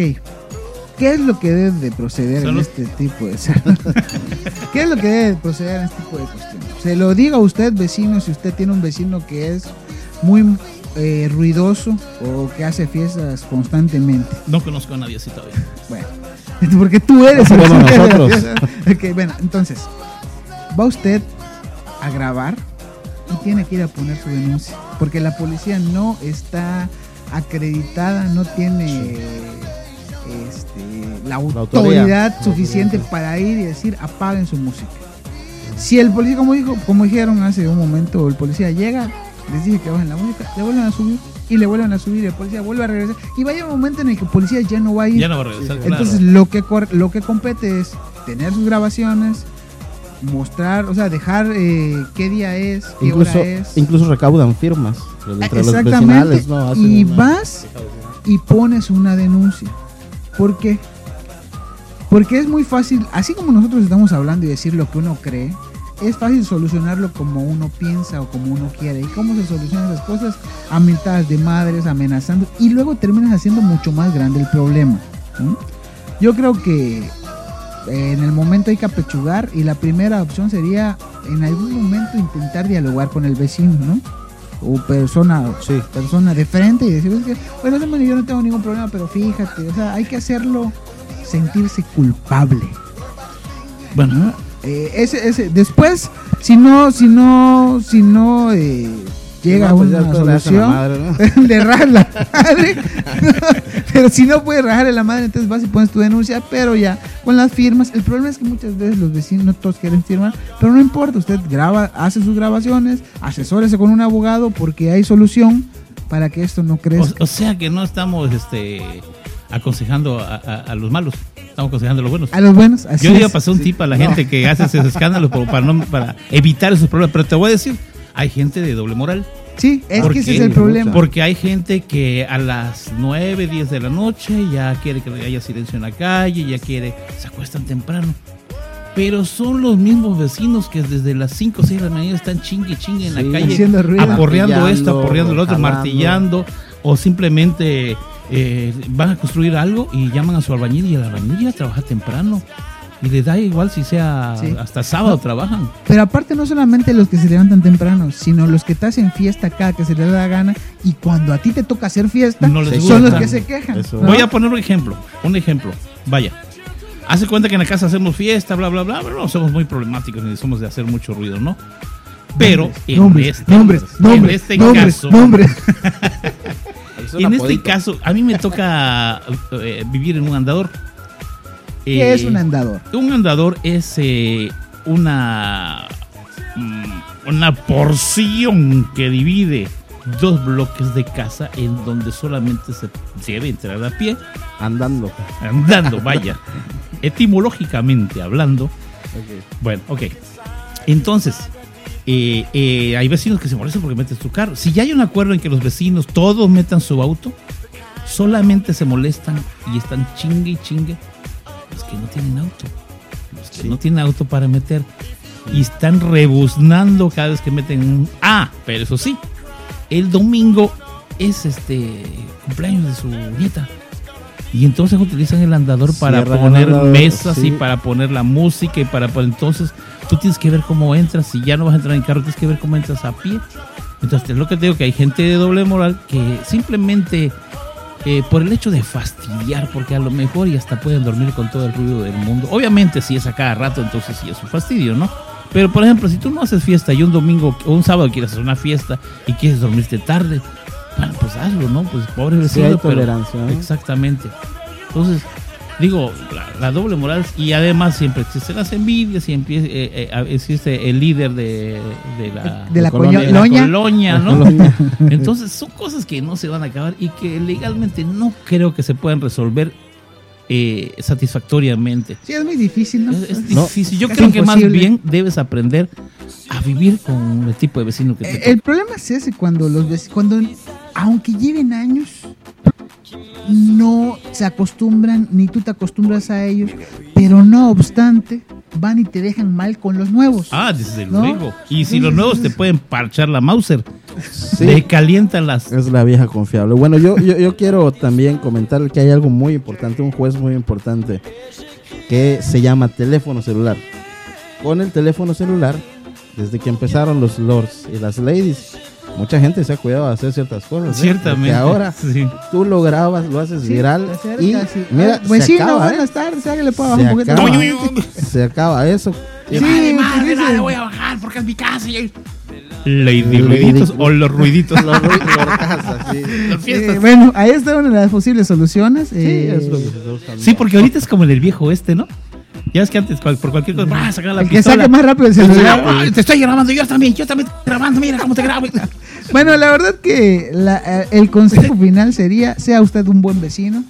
¿Qué es lo que debe de proceder en este tipo de ¿Qué es lo que debe de proceder en este tipo de cuestiones? Se lo diga a usted, vecino, si usted tiene un vecino que es muy eh, ruidoso o que hace fiestas constantemente. No conozco a nadie así todavía. Bueno, porque tú eres el hace nosotros. la fiesta. Ok, bueno, entonces, va usted a grabar y tiene que ir a poner su denuncia. Porque la policía no está acreditada, no tiene este, la autoridad, autoridad. suficiente para ir y decir apaguen su música. Si el policía, como dijo, como dijeron hace un momento, el policía llega, les dice que bajen la música, le vuelven a subir y le vuelven a subir y el policía vuelve a regresar y vaya un momento en el que el policía ya no va a ir. Ya no va a regresar. claro. Entonces lo que lo que compete es tener sus grabaciones, mostrar, o sea, dejar eh, qué día es, qué Incluso, hora es. incluso recaudan firmas entre Exactamente. y una- vas y pones una denuncia. ¿Por qué? Porque es muy fácil, así como nosotros estamos hablando y decir lo que uno cree, es fácil solucionarlo como uno piensa o como uno quiere. ¿Y cómo se solucionan esas cosas? A mentadas de madres, amenazando, y luego terminas haciendo mucho más grande el problema. Yo creo que en el momento hay que apechugar y la primera opción sería en algún momento intentar dialogar con el vecino, ¿no? O persona, Sí. persona de frente y decir, "Es que, bueno, man, yo no tengo ningún problema, pero fíjate, o sea, hay que hacerlo sentirse culpable. Bueno, ¿no? Eh, ese, ese, después, si no, si no, si no eh, llega a No, pues una solución, madre, la madre. pero si no puedes rajarle la madre, entonces vas y pones tu denuncia, pero ya con las firmas. El problema es que muchas veces los vecinos no todos quieren firmar, pero no importa, usted graba, hace sus grabaciones, asesórese con un abogado porque hay solución para que esto no crezca. o, o sea que no estamos este, aconsejando a, a- a los malos, estamos aconsejando a los buenos. a los buenos, así Yo le iba a es. pasar un tip a la gente que hace esos escándalos para, no, para evitar esos problemas, pero te voy a decir, hay gente de doble moral. Sí, es ¿Por que ese qué? es el problema. Porque hay gente que a las 9, 10 de la noche ya quiere que haya silencio en la calle, ya quiere, se acuestan temprano. Pero son los mismos vecinos que desde las 5 o 6 de la mañana están chingue chingue en Sí. la calle, Haciendo ruido. aporreando esto, aporreando lo otro, jalando. martillando, o simplemente eh, van a construir algo y llaman a su albañil y el albañil ya trabaja temprano. Y les da igual si sea Sí. hasta sábado trabajan. Pero aparte no solamente los que se levantan temprano, sino los que te hacen fiesta cada que se les da la gana y cuando a ti te toca hacer fiesta, No les son los que se quejan. Eso. ¿no? Voy a poner un ejemplo, un ejemplo. Vaya. Hace cuenta que en la casa hacemos fiesta, bla, bla, bla, pero no somos muy problemáticos ni somos de hacer mucho ruido, ¿no? Pero en nombres, este, nombres, en nombres, este nombres, caso, nombres. Es un en este apodito. caso, a mí me toca eh, vivir en un andador. ¿Qué Eh, es un andador? Un andador es eh, una mm, una porción que divide dos bloques de casa en donde solamente se debe entrar a pie, Andando. andando, vaya. Etimológicamente hablando, Bueno, ok. Entonces, eh, eh, hay vecinos que se molestan porque metes tu carro. Si ya hay un acuerdo en que los vecinos todos metan su auto, solamente se molestan y están chingue y chingue los que no tienen auto. Los que Sí. no tienen auto para meter. Y están rebuznando cada vez que meten un... Ah, pero eso sí, el domingo es este cumpleaños de su nieta. Y entonces utilizan el andador para poner andador, mesas y para poner la música y para poner... Entonces tú tienes que ver cómo entras. Si ya no vas a entrar en carro, tienes que ver cómo entras a pie. Entonces es lo que te digo, que hay gente de doble moral que simplemente eh, por el hecho de fastidiar, porque a lo mejor y hasta pueden dormir con todo el ruido del mundo. Obviamente si es a cada rato, entonces sí es un fastidio, ¿no? Pero por ejemplo, si tú no haces fiesta y un domingo o un sábado quieres hacer una fiesta y quieres dormirte tarde, bueno, pues hazlo, ¿no? Pues pobre Sí, vecino, pero- ¿no? Exactamente. Entonces, digo, la, la doble moral y además siempre existen las envidias y empie- eh, eh, existe el líder de, de la, De la colonia. coño- de la loña. colonia, ¿no? Colonia. Entonces son cosas que no se van a acabar y que legalmente no creo que se puedan resolver eh, satisfactoriamente. Sí, es muy difícil, ¿no? Es, es No, difícil. Yo creo que más bien debes aprender a vivir con el tipo de vecino que te Eh, toca. El problema es ese cuando los vec- cuando aunque lleven años no se acostumbran ni tú te acostumbras a ellos, pero no obstante van y te dejan mal con los nuevos. Ah, desde ¿No? luego. Y si los nuevos te pueden parchar la Mauser, Sí. te calientan las. Es la vieja confiable. Bueno, yo, yo, yo quiero también comentar que hay algo muy importante, un juez muy importante, que se llama teléfono celular. Con el teléfono celular, desde que empezaron los lords y las ladies, mucha gente se ha cuidado de hacer ciertas cosas. ¿eh? Ciertamente. Porque ahora Sí. tú lo grabas, lo haces Sí, viral te acercas, y sí. mira, Ah, vecino, se acaba, ¿eh? buenas tardes, hágale para Se abajo un poquito. acaba. Se acaba eso. Sí, Madre, madre, madre, voy a bajar porque es mi casa. y- Lady ruiditos o los ruiditos. Los ru- los casas, sí. Las Eh, bueno, ahí está una de las posibles soluciones. Sí, eh, es lo que se. Sí, porque ahorita es como en el viejo este, ¿no? Ya es que antes cual- por cualquier cosa, ¡ah, sacar la El que saque más rápido el celular. Ah, Te estoy grabando, yo también, yo también estoy grabando, mira cómo te grabo. Bueno, la verdad que la- eh, el consejo final sería, sea usted un buen vecino,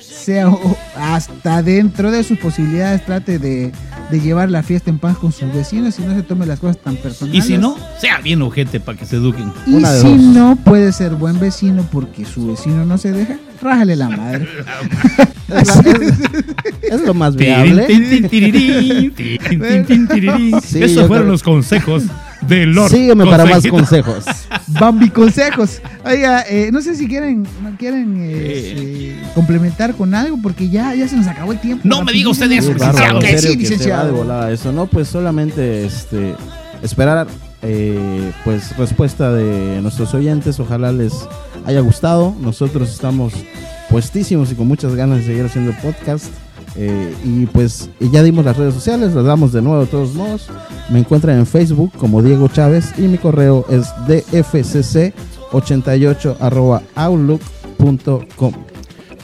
sea hasta dentro de sus posibilidades, trate de, de llevar la fiesta en paz con sus vecinos y no se tome las cosas tan Y personales. si no, sea bien ojete para que se eduquen. Y Una de si dos. no puede ser buen vecino porque su vecino no se deja, rájale la madre. Es, la- es- es lo más viable. Sí, Esos fueron los consejos de Lord. Sígueme para más consejos. Bambi consejos. Oiga, eh, no sé si quieren, quieren eh, eh, complementar con algo porque ya, ya se nos acabó el tiempo. No me diga usted eso, Que que licenciado. de volada eso, ¿no? Pues solamente este, esperar eh, pues respuesta de nuestros oyentes. Ojalá les haya gustado. Nosotros estamos puestísimos y con muchas ganas de seguir haciendo podcast. Eh, y pues ya dimos las redes sociales, las damos de nuevo de todos modos. Me encuentran en Facebook como Diego Chávez y mi correo es dfcc88 outlook.com.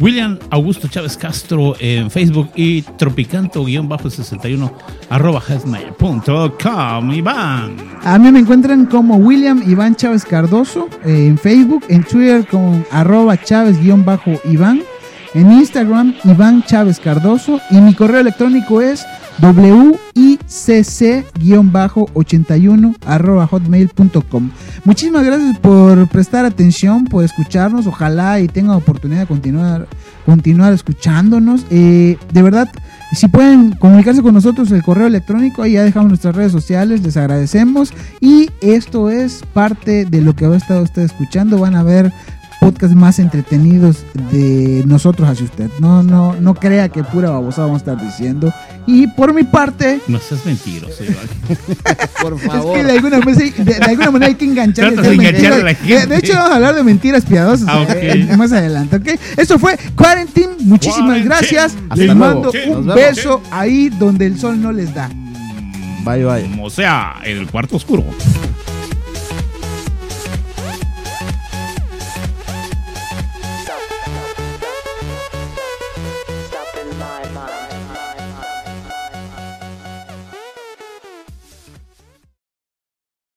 William Augusto Chávez Castro en Facebook y tropicanto-61 arroba hotmail.com. Iván. A mí me encuentran como William Iván Chávez Cardoso eh, en Facebook, en Twitter con arroba Chávez-Iván, en Instagram Iván Chávez Cardoso y mi correo electrónico es wicc-81 arroba hotmail.com. Muchísimas gracias por prestar atención, por escucharnos. Ojalá y tengan oportunidad de continuar, continuar escuchándonos. Eh, de verdad, si pueden comunicarse con nosotros, el correo electrónico, ahí ya dejamos nuestras redes sociales, les agradecemos. Y esto es parte de lo que ha estado usted escuchando. Van a ver podcasts más entretenidos de nosotros hacia usted. No, no, no crea que pura babosada vamos a estar diciendo. Y por mi parte, No seas mentiroso, Iván. Por es que de alguna, manera, de, de alguna manera hay que enganchar. Tratas de enganchar a la De, gente. de hecho, vamos a hablar de mentiras piadosas Ah, ok. eh, más adelante, ¿ok? Esto fue Quarantine. Muchísimas Quarantine. gracias. Hasta les luego. mando un beso ahí donde el sol no les da. Bye bye. O sea, en el cuarto oscuro.